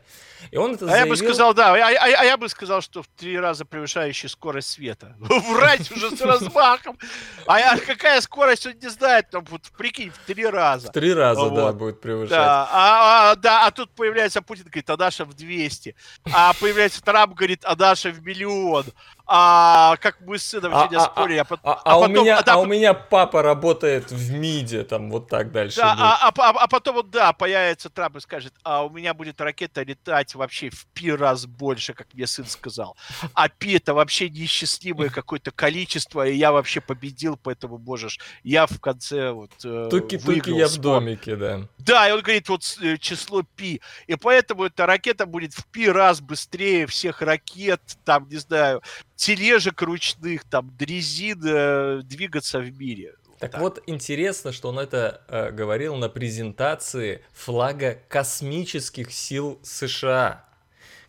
И он это а заявил... я бы сказал, да, а, а, а я бы сказал, что в три раза превышающий скорость света. Врать уже с размахом. А какая скорость, он не знает, там, вот, прикинь, в три раза. В три раза, вот. да, будет превышать. Да, а, а, да, а тут появляется Путин, говорит, а Даша в 200. А появляется Трамп, говорит, а Даша в миллион а как мы с сыном а, сегодня а, спорили. А, а, а, а, потом, у меня, а, да, а у меня папа работает в МИДе, там вот так дальше. Да, а, а, а, а потом вот да, появится Трамп и скажет, а у меня будет ракета летать вообще в пи раз больше, как мне сын сказал. А пи это вообще неисчислимое какое-то количество, и я вообще победил, поэтому можешь. Я в конце вот э, Туки-туки я в домике, да. Да, и он говорит вот э, число пи. И поэтому эта ракета будет в пи раз быстрее всех ракет, там, не знаю, тележек ручных, там, дрезин э, двигаться в мире. Так, так вот, интересно, что он это э, говорил на презентации флага космических сил США.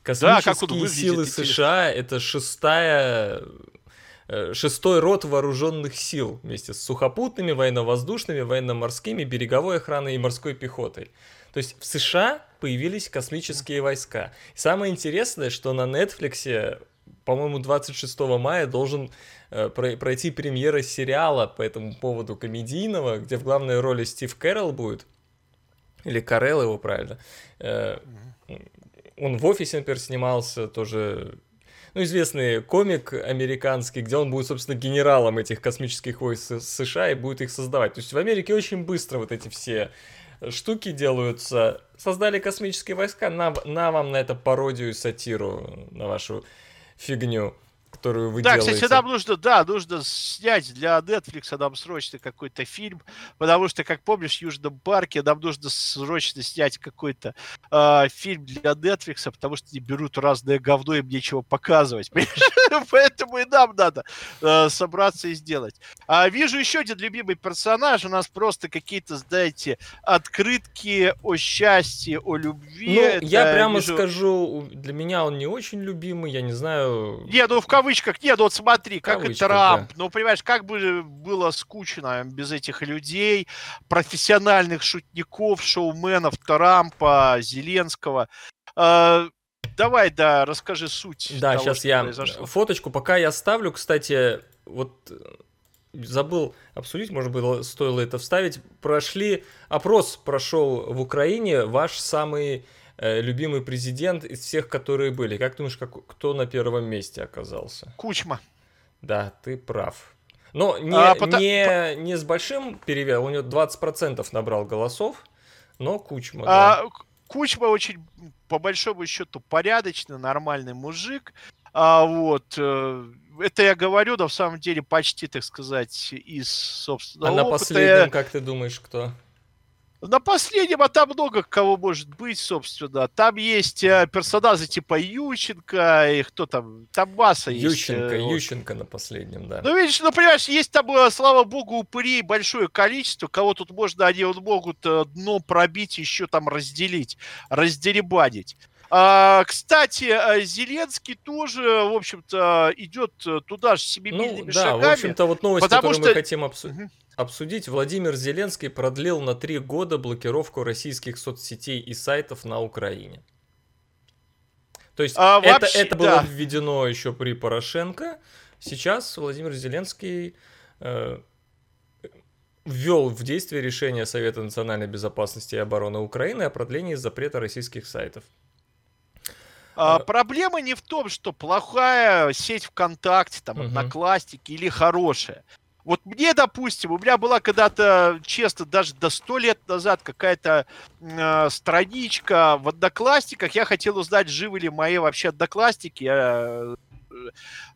Космические да, силы США это шестая э, шестой род вооруженных сил вместе с сухопутными, военно-воздушными, военно-морскими, береговой охраной и морской пехотой. То есть в США появились космические войска. И самое интересное, что на Netflix по-моему, 26 мая должен э, пройти премьера сериала по этому поводу комедийного, где в главной роли Стив Кэрролл будет. Или Карел его правильно. Э, он в офисе, например, снимался, тоже ну, известный комик американский, где он будет, собственно, генералом этих космических войск США и будет их создавать. То есть в Америке очень быстро вот эти все штуки делаются. Создали космические войска, на, на вам на это пародию и сатиру, на вашу фигню которую вы да, делаете. Да, кстати, нам нужно, да, нужно снять для Netflix нам срочно какой-то фильм, потому что, как помнишь, в Южном парке нам нужно срочно снять какой-то э, фильм для Netflix, потому что они берут разное говно, им нечего показывать. Поэтому и нам надо э, собраться и сделать. А вижу еще один любимый персонаж, у нас просто какие-то, знаете, открытки о счастье, о любви. Ну, Это, я прямо вижу... скажу, для меня он не очень любимый, я не знаю... Не, ну в кавычках, нет, вот смотри, как и Трамп. Да. Ну, понимаешь, как бы было скучно без этих людей, профессиональных шутников, шоуменов Трампа, Зеленского. Э, давай, да, расскажи суть. Да, того, сейчас я произошло. фоточку, пока я ставлю, кстати, вот забыл обсудить, может быть, стоило это вставить. Прошли, опрос прошел в Украине, ваш самый Э, любимый президент из всех, которые были. Как думаешь, как, кто на первом месте оказался? Кучма. Да, ты прав. Но не, а, потому... не, не с большим перевесом, у него 20% набрал голосов, но Кучма. А, да. Кучма очень, по большому счету, порядочный, нормальный мужик. А, вот, э, это я говорю, но в самом деле почти, так сказать, из собственного А опыта. на последнем, как ты думаешь, кто? На последнем, а там много кого может быть, собственно. Там есть э, персонажи типа Ющенко, и кто там, там масса есть. Ющенко, э, Ющенко на последнем, да. Ну, видишь, ну, понимаешь, есть там, э, слава богу, упырей большое количество, кого тут можно, они вот могут дно пробить, еще там разделить, раздеребанить. А, кстати, Зеленский тоже, в общем-то, идет туда же семимильными ну, да, шагами. в общем-то, вот новость, которую что... мы хотим обсудить. Угу обсудить, Владимир Зеленский продлил на три года блокировку российских соцсетей и сайтов на Украине. То есть а, это, вообще, это было да. введено еще при Порошенко. Сейчас Владимир Зеленский э, ввел в действие решение Совета национальной безопасности и обороны Украины о продлении запрета российских сайтов. А, а, проблема не в том, что плохая сеть ВКонтакте, там, угу. Одноклассники или хорошая. Вот мне, допустим, у меня была когда-то, честно, даже до сто лет назад какая-то э, страничка в Одноклассниках. Я хотел узнать, живы ли мои вообще Одноклассники. Я Э,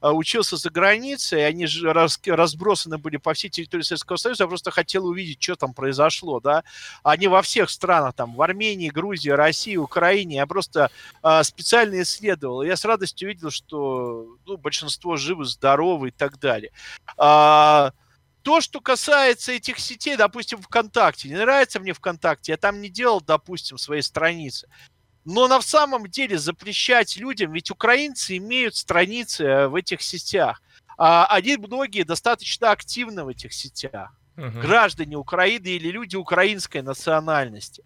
учился за границей, они же раз, разбросаны были по всей территории Советского Союза, я просто хотел увидеть, что там произошло, да. Они во всех странах, там, в Армении, Грузии, России, Украине, я просто э, специально исследовал. Я с радостью увидел, что ну, большинство живы, здоровы и так далее. А, то, что касается этих сетей, допустим, ВКонтакте, не нравится мне ВКонтакте, я там не делал, допустим, своей страницы. Но на самом деле запрещать людям, ведь украинцы имеют страницы э, в этих сетях. А они многие достаточно активны в этих сетях. Угу. Граждане Украины или люди украинской национальности.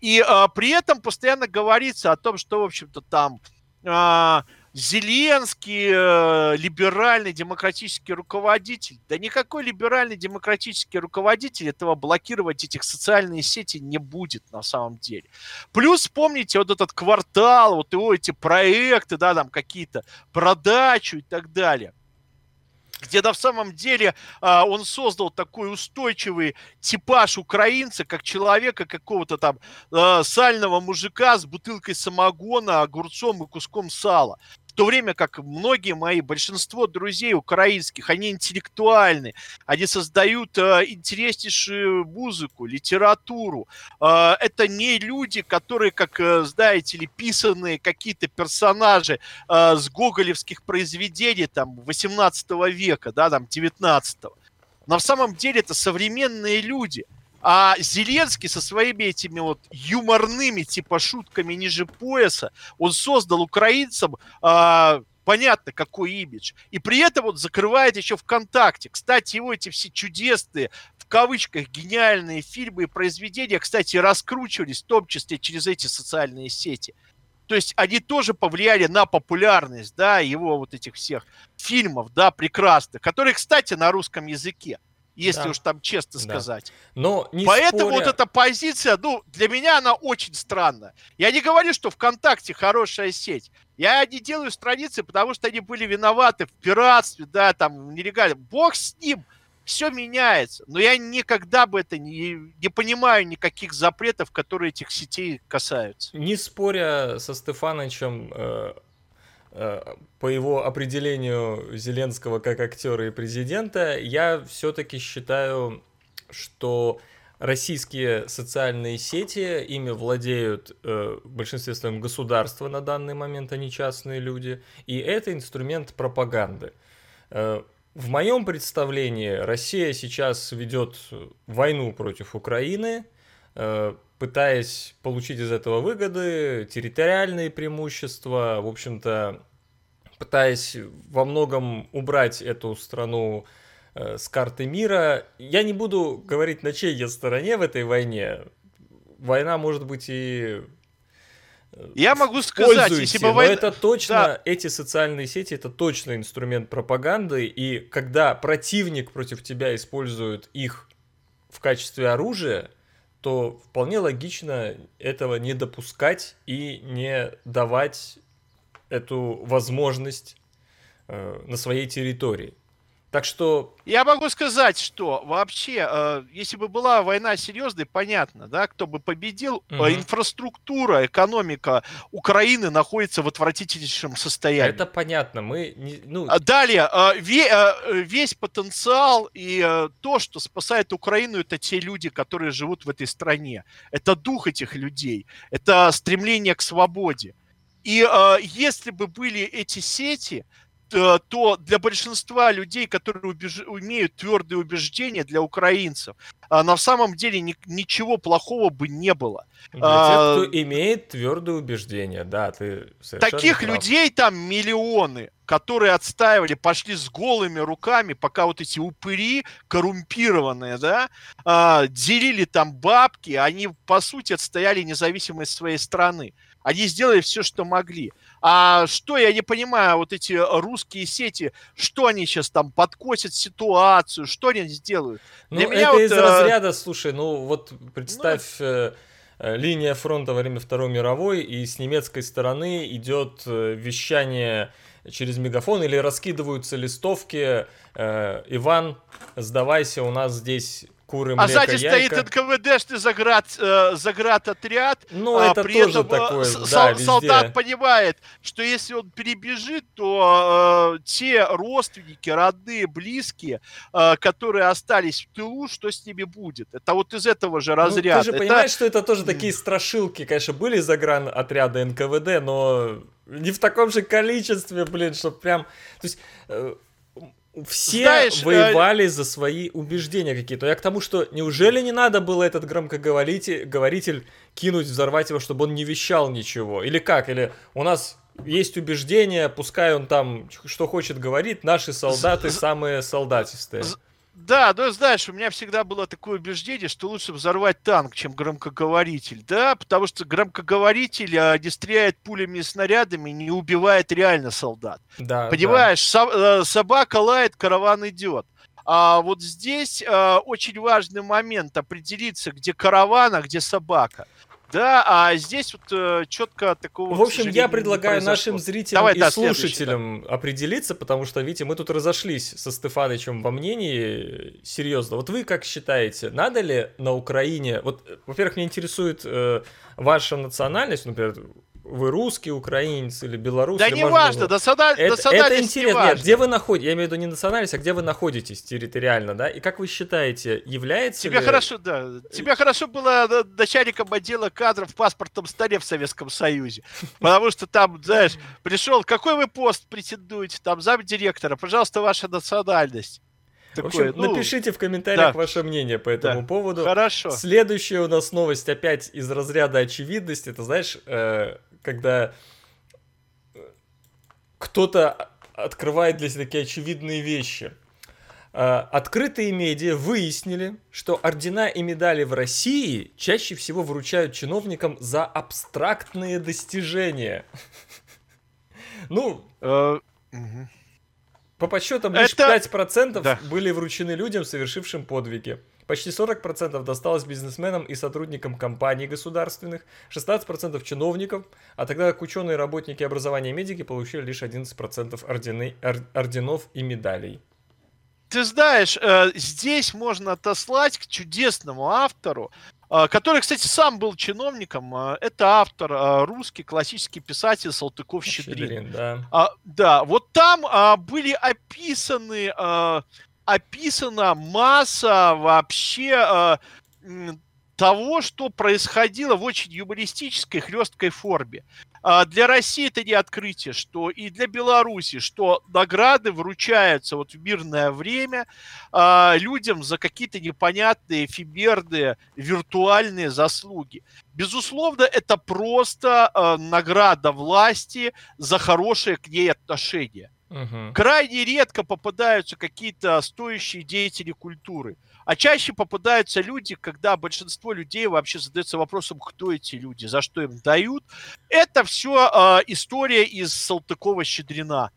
И а, при этом постоянно говорится о том, что, в общем-то, там а, Зеленский, э, либеральный демократический руководитель. Да никакой либеральный демократический руководитель этого блокировать этих социальные сети не будет на самом деле. Плюс помните вот этот квартал, вот его эти проекты, да, там какие-то, продачу и так далее где на самом деле а, он создал такой устойчивый типаж украинца, как человека какого-то там а, сального мужика с бутылкой самогона, огурцом и куском сала то время как многие мои, большинство друзей украинских, они интеллектуальны, они создают э, интереснейшую музыку, литературу. Э, это не люди, которые, как, э, знаете ли, писанные какие-то персонажи э, с гоголевских произведений там 18 века, да, там 19 -го. На самом деле это современные люди – а Зеленский со своими этими вот юморными типа шутками ниже пояса, он создал украинцам а, понятно, какой имидж. И при этом вот закрывает еще ВКонтакте. Кстати, его эти все чудесные, в кавычках, гениальные фильмы и произведения, кстати, раскручивались в том числе через эти социальные сети. То есть они тоже повлияли на популярность, да, его вот этих всех фильмов, да, прекрасных, которые, кстати, на русском языке если да. уж там честно сказать. Да. Но не Поэтому споря... вот эта позиция, ну, для меня она очень странная. Я не говорю, что ВКонтакте хорошая сеть. Я не делаю страницы, потому что они были виноваты в пиратстве, да, там, нелегально. Бог с ним, все меняется. Но я никогда бы это не, не понимаю никаких запретов, которые этих сетей касаются. Не споря со Стефановичем, э, Э, по его определению Зеленского как актера и президента, я все-таки считаю, что российские социальные сети, ими владеют э, в большинстве своем государства на данный момент, а не частные люди, и это инструмент пропаганды. Э, в моем представлении Россия сейчас ведет войну против Украины, э, пытаясь получить из этого выгоды, территориальные преимущества, в общем-то, пытаясь во многом убрать эту страну э, с карты мира. Я не буду говорить, на чьей я стороне в этой войне. Война может быть и э, я могу сказать, если бы война... это точно, да. эти социальные сети, это точно инструмент пропаганды, и когда противник против тебя использует их в качестве оружия, то вполне логично этого не допускать и не давать эту возможность э, на своей территории. Так что... Я могу сказать, что вообще, э, если бы была война серьезной, понятно, да, кто бы победил, угу. э, инфраструктура, экономика Украины находится в отвратительнейшем состоянии. Это понятно, мы... Не, ну... А далее, э, ве, э, весь потенциал и э, то, что спасает Украину, это те люди, которые живут в этой стране. Это дух этих людей, это стремление к свободе. И э, если бы были эти сети, то, то для большинства людей, которые убеж... имеют твердые убеждения для украинцев, а, на самом деле ни... ничего плохого бы не было. Для а, тех, кто имеет твердые убеждения, да, ты Таких прав. людей там миллионы, которые отстаивали, пошли с голыми руками, пока вот эти упыри коррумпированные, да, а, делили там бабки, они, по сути, отстояли независимость своей страны. Они сделали все, что могли. А что, я не понимаю, вот эти русские сети, что они сейчас там подкосят ситуацию, что они сделают? Ну, Для меня это вот, из э... разряда, слушай, ну вот представь... Ну, линия фронта во время Второй мировой, и с немецкой стороны идет вещание через мегафон или раскидываются листовки э, «Иван, сдавайся, у нас здесь куры, а сзади стоит яйка». НКВДшный заград, э, заградотряд. Ну, а это при тоже этом, такое, с- да, сол- солдат понимает, что если он перебежит, то э, те родственники, родные, близкие, э, которые остались в тылу, что с ними будет? Это вот из этого же Ну, разряда. ты же Это- понимаешь, что это тоже такие страшилки, конечно, были загран отряда НКВД, но не в таком же количестве, блин, что прям... То есть э, все Знаешь, э, воевали за свои убеждения какие-то. Я к тому, что неужели не надо было этот громкоговоритель говоритель кинуть, взорвать его, чтобы он не вещал ничего? Или как? Или у нас есть убеждения, пускай он там что хочет говорит, наши солдаты самые солдатистые. Да, ну знаешь, у меня всегда было такое убеждение, что лучше взорвать танк, чем громкоговоритель. Да, потому что громкоговоритель а, не стреляет пулями и снарядами, не убивает реально солдат. Да, да. Понимаешь, со- э, собака лает, караван идет. А вот здесь э, очень важный момент определиться, где караван, а где собака. Да, а здесь вот четко такого. В общем, я предлагаю нашим зрителям Давай, и да, слушателям определиться, потому что, видите, мы тут разошлись со Стефанычем во мнении. Серьезно, вот вы как считаете, надо ли на Украине... Вот, э, во-первых, меня интересует э, ваша национальность, например, вы русский, украинец или белорус. Да или, не важно, националь- это, это национальность не интересно. Нет, где вы находитесь? Я имею в виду не национальность, а где вы находитесь территориально, да? И как вы считаете, является Тебе ли... хорошо, да. Тебе хорошо было начальником отдела кадров в паспортном столе в Советском Союзе. Потому что там, знаешь, пришел, какой вы пост претендуете, там, замдиректора, пожалуйста, ваша национальность. В общем, Такое, ну, напишите в комментариях да. ваше мнение по этому Да. поводу. Хорошо. Следующая у нас новость опять из разряда очевидности. Это знаешь, э, когда э, кто-то открывает для себя такие очевидные вещи. Э, Открытые медиа выяснили, что ордена и медали в России чаще всего вручают чиновникам за абстрактные достижения. Ну, Э, по подсчетам лишь Это- 5% Да. были вручены людям, совершившим подвиги. Почти 40% досталось бизнесменам и сотрудникам компаний государственных, 16% чиновников, а тогда как ученые, работники образования и медики получили лишь 11% ордены- ор- орденов и медалей. Ты знаешь, э, здесь можно отослать к чудесному автору, э, который, кстати, сам был чиновником. э, Это автор, русский классический писатель Салтыков-Щедрин. Щедрин, да. А, да, вот там а, были описаны, а, описана масса вообще м, того, что происходило в очень юмористической, хлесткой форме. А, для России это не открытие, что и для Беларуси, что награды вручаются вот в мирное время а, людям за какие-то непонятные, эфемерные, виртуальные заслуги. Безусловно, это просто а, награда власти за хорошее к ней отношение. Мгм. Крайне редко попадаются какие-то стоящие деятели культуры. А чаще попадаются люди, когда большинство людей вообще задается вопросом, кто эти люди, за что им дают. Это все история из Салтыкова-Щедрина.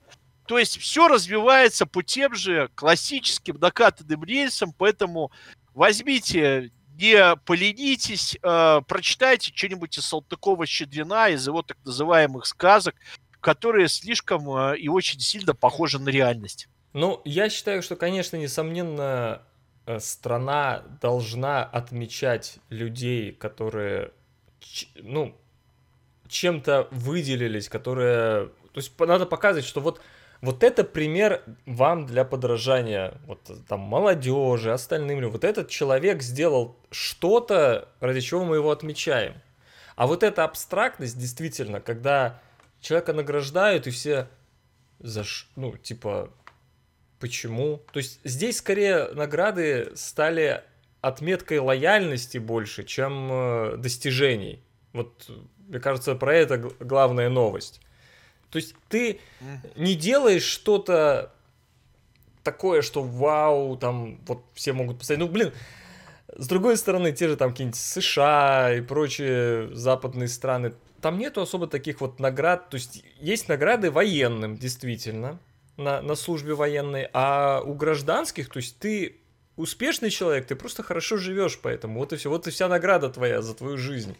То есть все развивается по тем же классическим накатанным рельсам, поэтому возьмите, не поленитесь, э, прочитайте что-нибудь из Салтыкова-Щедрина, из его так называемых сказок, которые слишком э, и очень сильно похожи на реальность. Ну, я считаю, что, конечно, несомненно, э, страна должна отмечать людей, которые, ну, чем-то выделились, которые... То есть надо показывать, что вот, вот это пример вам для подражания, вот э, там молодежи, остальным людям. Вот этот человек сделал что-то, ради чего мы его отмечаем. А вот эта абстрактность, действительно, когда человека награждают, и все за ш- ну, типа, почему? То есть здесь скорее награды стали отметкой лояльности больше, чем э, достижений. Вот, мне кажется, про это главная новость. То есть ты не делаешь что-то такое, что вау, там вот все могут поставить. Ну, блин, с другой стороны, те же там какие-нибудь США и прочие западные страны, там нету особо таких вот наград. То есть есть награды военным, действительно, на, на службе военной, а у гражданских, то есть ты успешный человек, ты просто хорошо живешь поэтому. Вот и все. Вот и вся награда твоя за твою жизнь.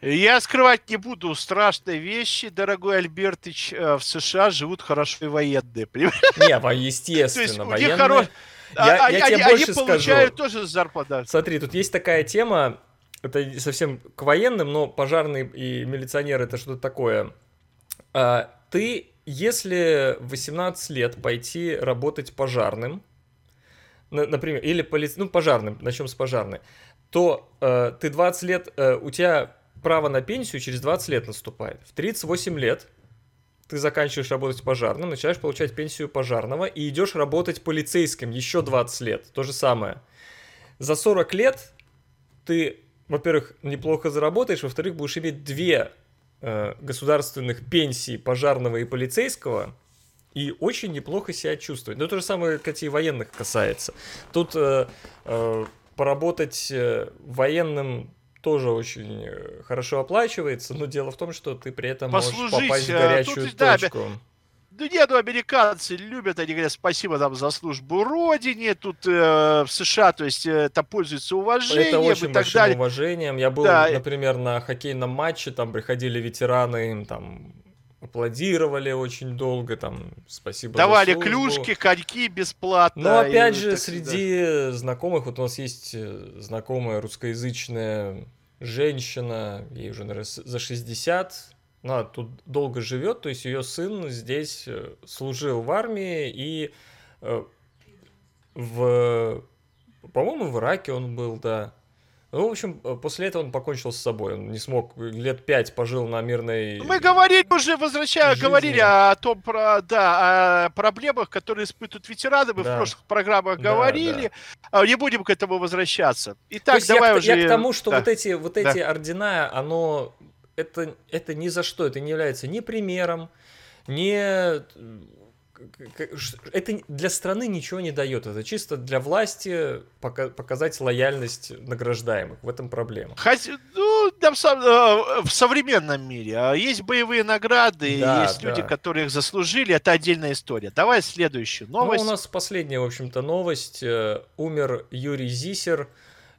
Я скрывать не буду страшные вещи, дорогой Альбертыч. Э, в США живут хорошо и военные. Не, естественно, военные. Я, а, я они, тебе больше они получают скажу. тоже зарплату. Смотри, тут есть такая тема, это совсем к военным, но пожарные и милиционеры это что-то такое. А, ты, если в 18 лет пойти работать пожарным, например, или поли... ну, пожарным, начнем с пожарной, то э, ты 20 лет, э, у тебя право на пенсию через 20 лет наступает. В 38 лет ты заканчиваешь работать пожарным, начинаешь получать пенсию пожарного и идешь работать полицейским еще 20 лет. То же самое. За 40 лет ты, во-первых, неплохо заработаешь, во-вторых, будешь иметь две э, государственных пенсий пожарного и полицейского, и очень неплохо себя чувствовать. Но то же самое, кстати, и военных касается. Тут э, э, поработать э, военным тоже очень э, хорошо оплачивается, но дело в том, что ты при этом Послужить, можешь попасть в э, горячую тут, точку. Да нет, ну, американцы любят, они говорят, спасибо нам за службу родине, тут э, в США, то есть это пользуется уважением это очень и так далее. уважением. Я был, да. например, на хоккейном матче, там приходили ветераны, им там аплодировали очень долго, там, спасибо Давали за клюшки, коньки бесплатно. Но опять и, же, среди да. знакомых, вот у нас есть э, знакомая русскоязычная женщина, ей уже, наверное, за 60, она тут долго живет, то есть ее сын здесь э, служил в армии и э, в, по-моему, в Ираке он был, да. Ну, в общем, э, после этого он покончил с собой. Он не смог, лет пять пожил на мирной... Мы говорили уже, возвращая, жизни. говорили о том, про, да, о проблемах, которые испытывают ветераны. Мы да. в прошлых программах да, говорили. Да. Не будем к этому возвращаться. Итак, давай я, уже... Я к тому, что да. вот эти, вот эти да. ордена, оно... Это, это ни за что, это не является ни примером, ни это для страны ничего не дает. Это чисто для власти показать лояльность награждаемых. В этом проблема. Хоть, ну, в, э, в современном мире а есть боевые награды, да, есть да. люди, которые их заслужили. Это отдельная история. Давай следующую новость. Ну, у нас последняя, в общем-то, новость. Э, умер Юрий Зисер.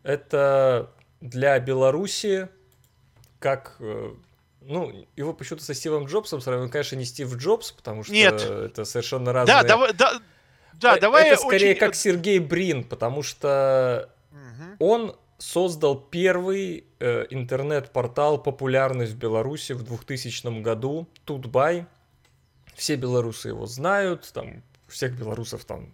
Это для Беларуси как э, ну, его почему-то со Стивом Джобсом сравнивают, конечно, не Стив Джобс, потому что Нет. это совершенно разные... Да, давай, да, да, э, давай... Это скорее очень... как Сергей Брин, потому что угу. он создал первый э, интернет-портал, популярный в Беларуси в 2000 году, Тутбай. Все белорусы его знают, там, всех белорусов там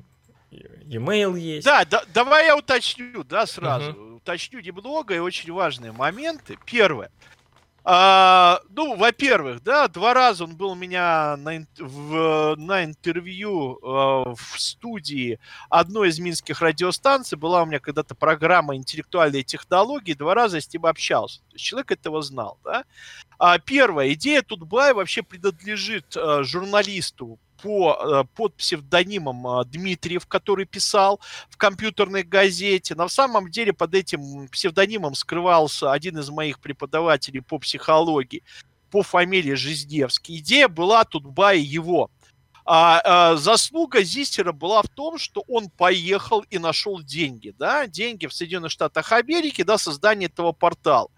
e-mail есть. Да, да, давай я уточню, да, сразу. Угу. Уточню немного и очень важные моменты. Первое. А, ну, во-первых, да, два раза он был у меня на, в, на интервью а, в студии одной из минских радиостанций. Была у меня когда-то программа «Интеллектуальные технологии». Два раза я с ним общался. То есть человек этого знал, да. А, первая идея Тутбай вообще принадлежит а, журналисту по, э, под псевдонимом а, Дмитриев, который писал в компьютерной газете. На самом деле под этим псевдонимом скрывался один из моих преподавателей по психологии по фамилии Жиздевский. Идея была тут бай его. А, а заслуга Зистера была в том, что он поехал и нашел деньги, да, деньги в Соединенных Штатах Америки, да, создание этого портала.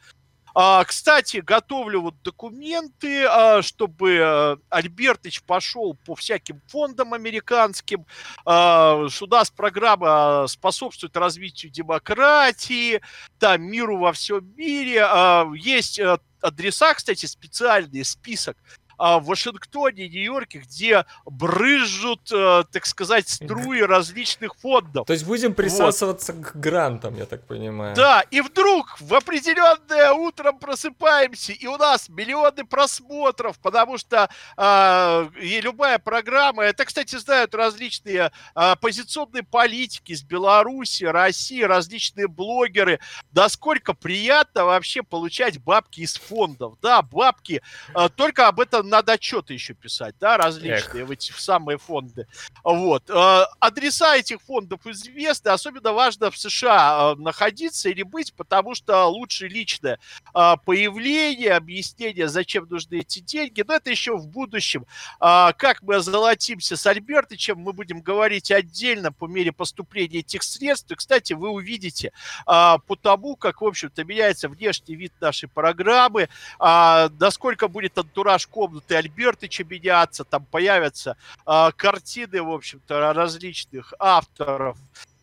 А, кстати, готовлю вот документы, а, чтобы а, Альбертыч пошел по всяким фондам американским. А, сюда с программа способствует развитию демократии, там, миру во всем мире. А, есть э, адреса, кстати, специальный список в Вашингтоне, Нью-Йорке, где брызжут, э, так сказать, струи различных фондов. То есть будем присасываться вот. к грантам, я так понимаю. Да, и вдруг в определенное утром просыпаемся, и у нас миллионы просмотров, потому что э, и любая программа, это, кстати, знают различные э, оппозиционные политики из Беларуси, России, различные блогеры, насколько приятно вообще получать бабки из фондов. Да, бабки, э, только об этом надо отчеты еще писать, да, различные Эх. в эти в самые фонды. Вот. Э, адреса этих фондов известны, особенно важно в США э, находиться или быть, потому что лучше личное э, появление, объяснение, зачем нужны эти деньги, но это еще в будущем. Как мы озолотимся с Альбертычем, мы будем говорить отдельно по мере поступления этих средств. И, кстати, вы увидите по тому, как, в общем-то, меняется внешний вид нашей программы, насколько будет антураж комнаты Альбертыча меняться, там появятся картины, в общем-то, различных авторов,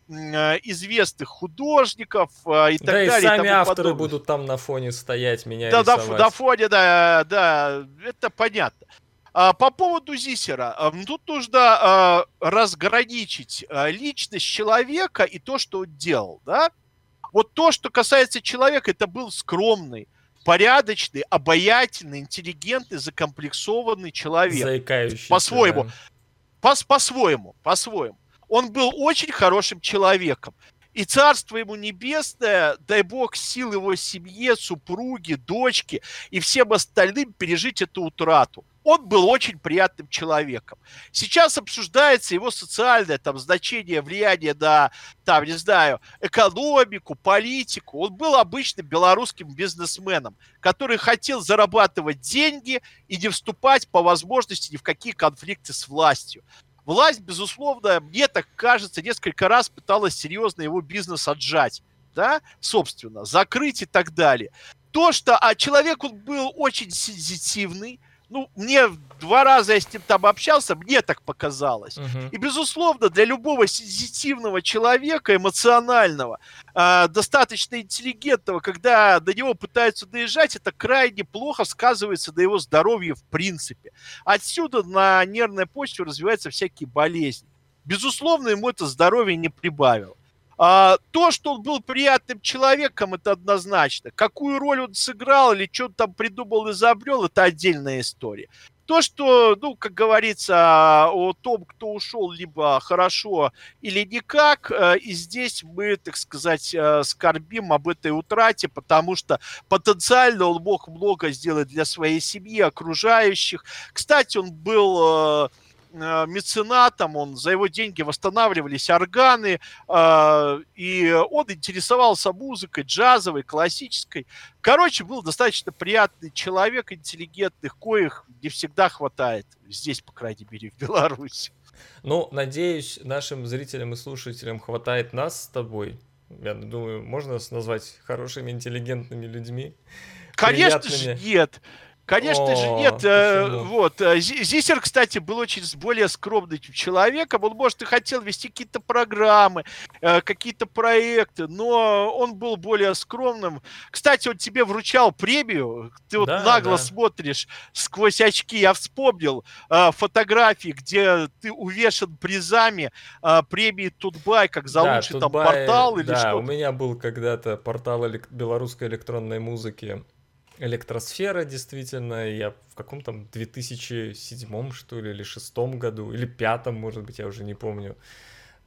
Э, известных художников э, и так да далее. Да и сами и авторы подобное. будут там на фоне стоять, меня Да, на, на фоне, да, да, это понятно. А, по поводу Зисера, э, тут нужно разграничить личность человека и то, что он делал, да? Вот то, что касается человека, это был скромный, порядочный, обаятельный, интеллигентный, закомплексованный человек. Заикающийся. По-своему. Да. По- по-своему, по-своему он был очень хорошим человеком. И царство ему небесное, дай бог сил его семье, супруге, дочке и всем остальным пережить эту утрату. Он был очень приятным человеком. Сейчас обсуждается его социальное там значение, влияние на, там, не знаю, экономику, политику. Он был обычным белорусским бизнесменом, который хотел зарабатывать деньги и не вступать по возможности ни в какие конфликты с властью. Власть, безусловно, мне так кажется, несколько раз пыталась серьезно его бизнес отжать, да, собственно, закрыть и так далее. То, что а человек он был очень сенситивный, ну, мне два раза я с ним там общался, мне так показалось. Uh-huh. И, безусловно, для любого сенситивного человека, эмоционального, э, достаточно интеллигентного, когда до него пытаются доезжать, это крайне плохо сказывается на его здоровье в принципе. Отсюда на нервной почве развиваются всякие болезни. Безусловно, ему это здоровье не прибавило. А, то, что он был приятным человеком, это однозначно. Какую роль он сыграл или что он там придумал, изобрел, это отдельная история. То, что, ну, как говорится, о том, кто ушел либо хорошо или никак, э, и здесь мы, так сказать, э, скорбим об этой утрате, потому что потенциально он мог много сделать для своей семьи, окружающих. Кстати, он был э, меценатом, он за его деньги восстанавливались органы, э, и он интересовался музыкой джазовой, классической. Короче, был достаточно приятный человек, интеллигентных, коих не всегда хватает здесь, по крайней мере, в Беларуси. Ну, надеюсь, нашим зрителям и слушателям хватает нас с тобой. Я думаю, можно нас назвать хорошими, интеллигентными людьми. Конечно приятными. же нет. Конечно О, же нет. Э, вот. Э, Зисер, кстати, был очень более скромным человеком. Он, может, и хотел вести какие-то программы, э, какие-то проекты, но он был более скромным. Кстати, он тебе вручал премию. Ты вот да, нагло да. смотришь сквозь очки. Я вспомнил э, фотографии, где ты увешан призами э, премии Тутбай, как за да, лучший Тутбай, там портал или да, что-то. у меня был когда-то портал элек- белорусской электронной музыки Электросфера, действительно, я в каком-то 2007 что ли, или шестом году, или пятом, может быть, я уже не помню,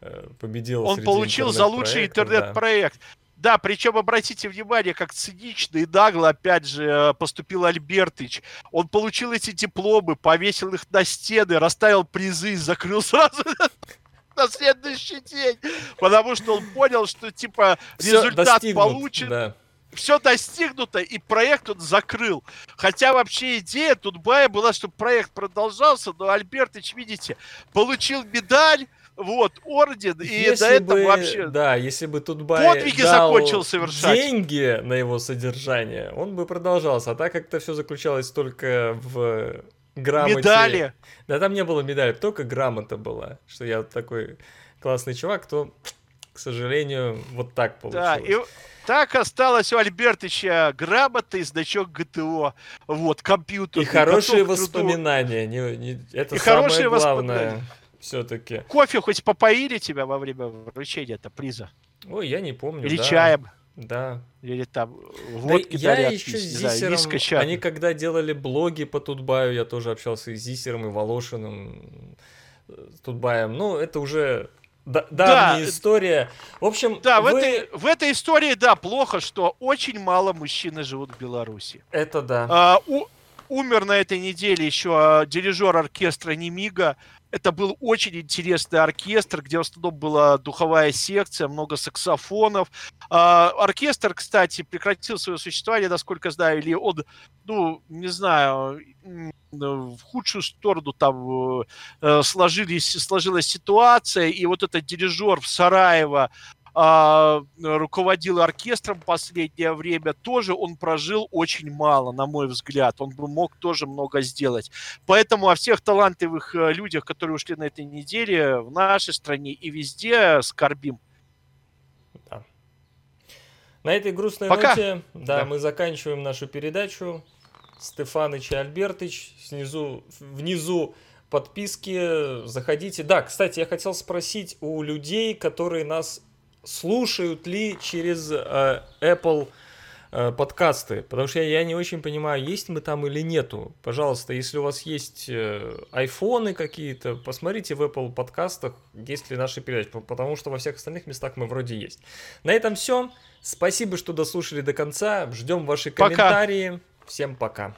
э, победил Он получил за лучший интернет-проект. Да. Причем обратите внимание, как цинично и нагло, опять же, э, поступил Альбертыч. Он получил эти дипломы, повесил их на стены, расставил призы, закрыл сразу на следующий день, потому что он понял, что, типа, результат получен. Да все достигнуто, и проект он закрыл. Хотя вообще идея Тутбая была, чтобы проект продолжался, но Альбертыч, видите, получил медаль, вот, орден, и если до этого бы, вообще... Да, если бы Тутбай подвиги дал закончил совершать. деньги на его содержание, он бы продолжался. А так как-то все заключалось только в грамоте. Медали. Да, там не было медали, только грамота была. Что я такой классный чувак, то, к сожалению, вот так получилось. Да, и так осталось у Альбертыча грамота и значок ГТО. Вот, компьютер. И хорошие воспоминания. Не, не, это и самое хорошие главное. Все-таки. Кофе хоть попоили тебя во время вручения это приза? Ой, я не помню. Или да. чаем. Да. Или там водки да, я еще с Зисером, знаю, они когда делали блоги по Тутбаю, я тоже общался и с Зисером, и Волошиным, э, Тутбаем. Ну, это уже да, давняя да, история. В общем, да, вы... в, этой, в этой истории, да, плохо, что очень мало мужчин живут в Беларуси. Это да. А, у, умер на этой неделе еще дирижер оркестра Немига. Это был очень интересный оркестр, где в основном была духовая секция, много саксофонов. А, оркестр, кстати, прекратил свое существование, насколько знаю, или он, ну, не знаю, в худшую сторону там э, сложились, сложилась ситуация, и вот этот дирижер в Сараево а, руководил оркестром последнее время, тоже он прожил очень мало, на мой взгляд. Он бы мог тоже много сделать. Поэтому о всех талантливых э, людях, которые ушли на этой неделе в нашей стране и везде скорбим. Да. На этой грустной Пока. ноте да, да. мы заканчиваем нашу передачу. Стефаныч и Альбертыч. Снизу, внизу подписки, заходите. Да, кстати, я хотел спросить у людей, которые нас слушают ли через э, Apple э, подкасты, потому что я, я не очень понимаю, есть мы там или нету. Пожалуйста, если у вас есть э, айфоны какие-то, посмотрите в Apple подкастах, есть ли наши передачи, потому что во всех остальных местах мы вроде есть. На этом все. Спасибо, что дослушали до конца. Ждем ваши комментарии. Пока. Всем пока.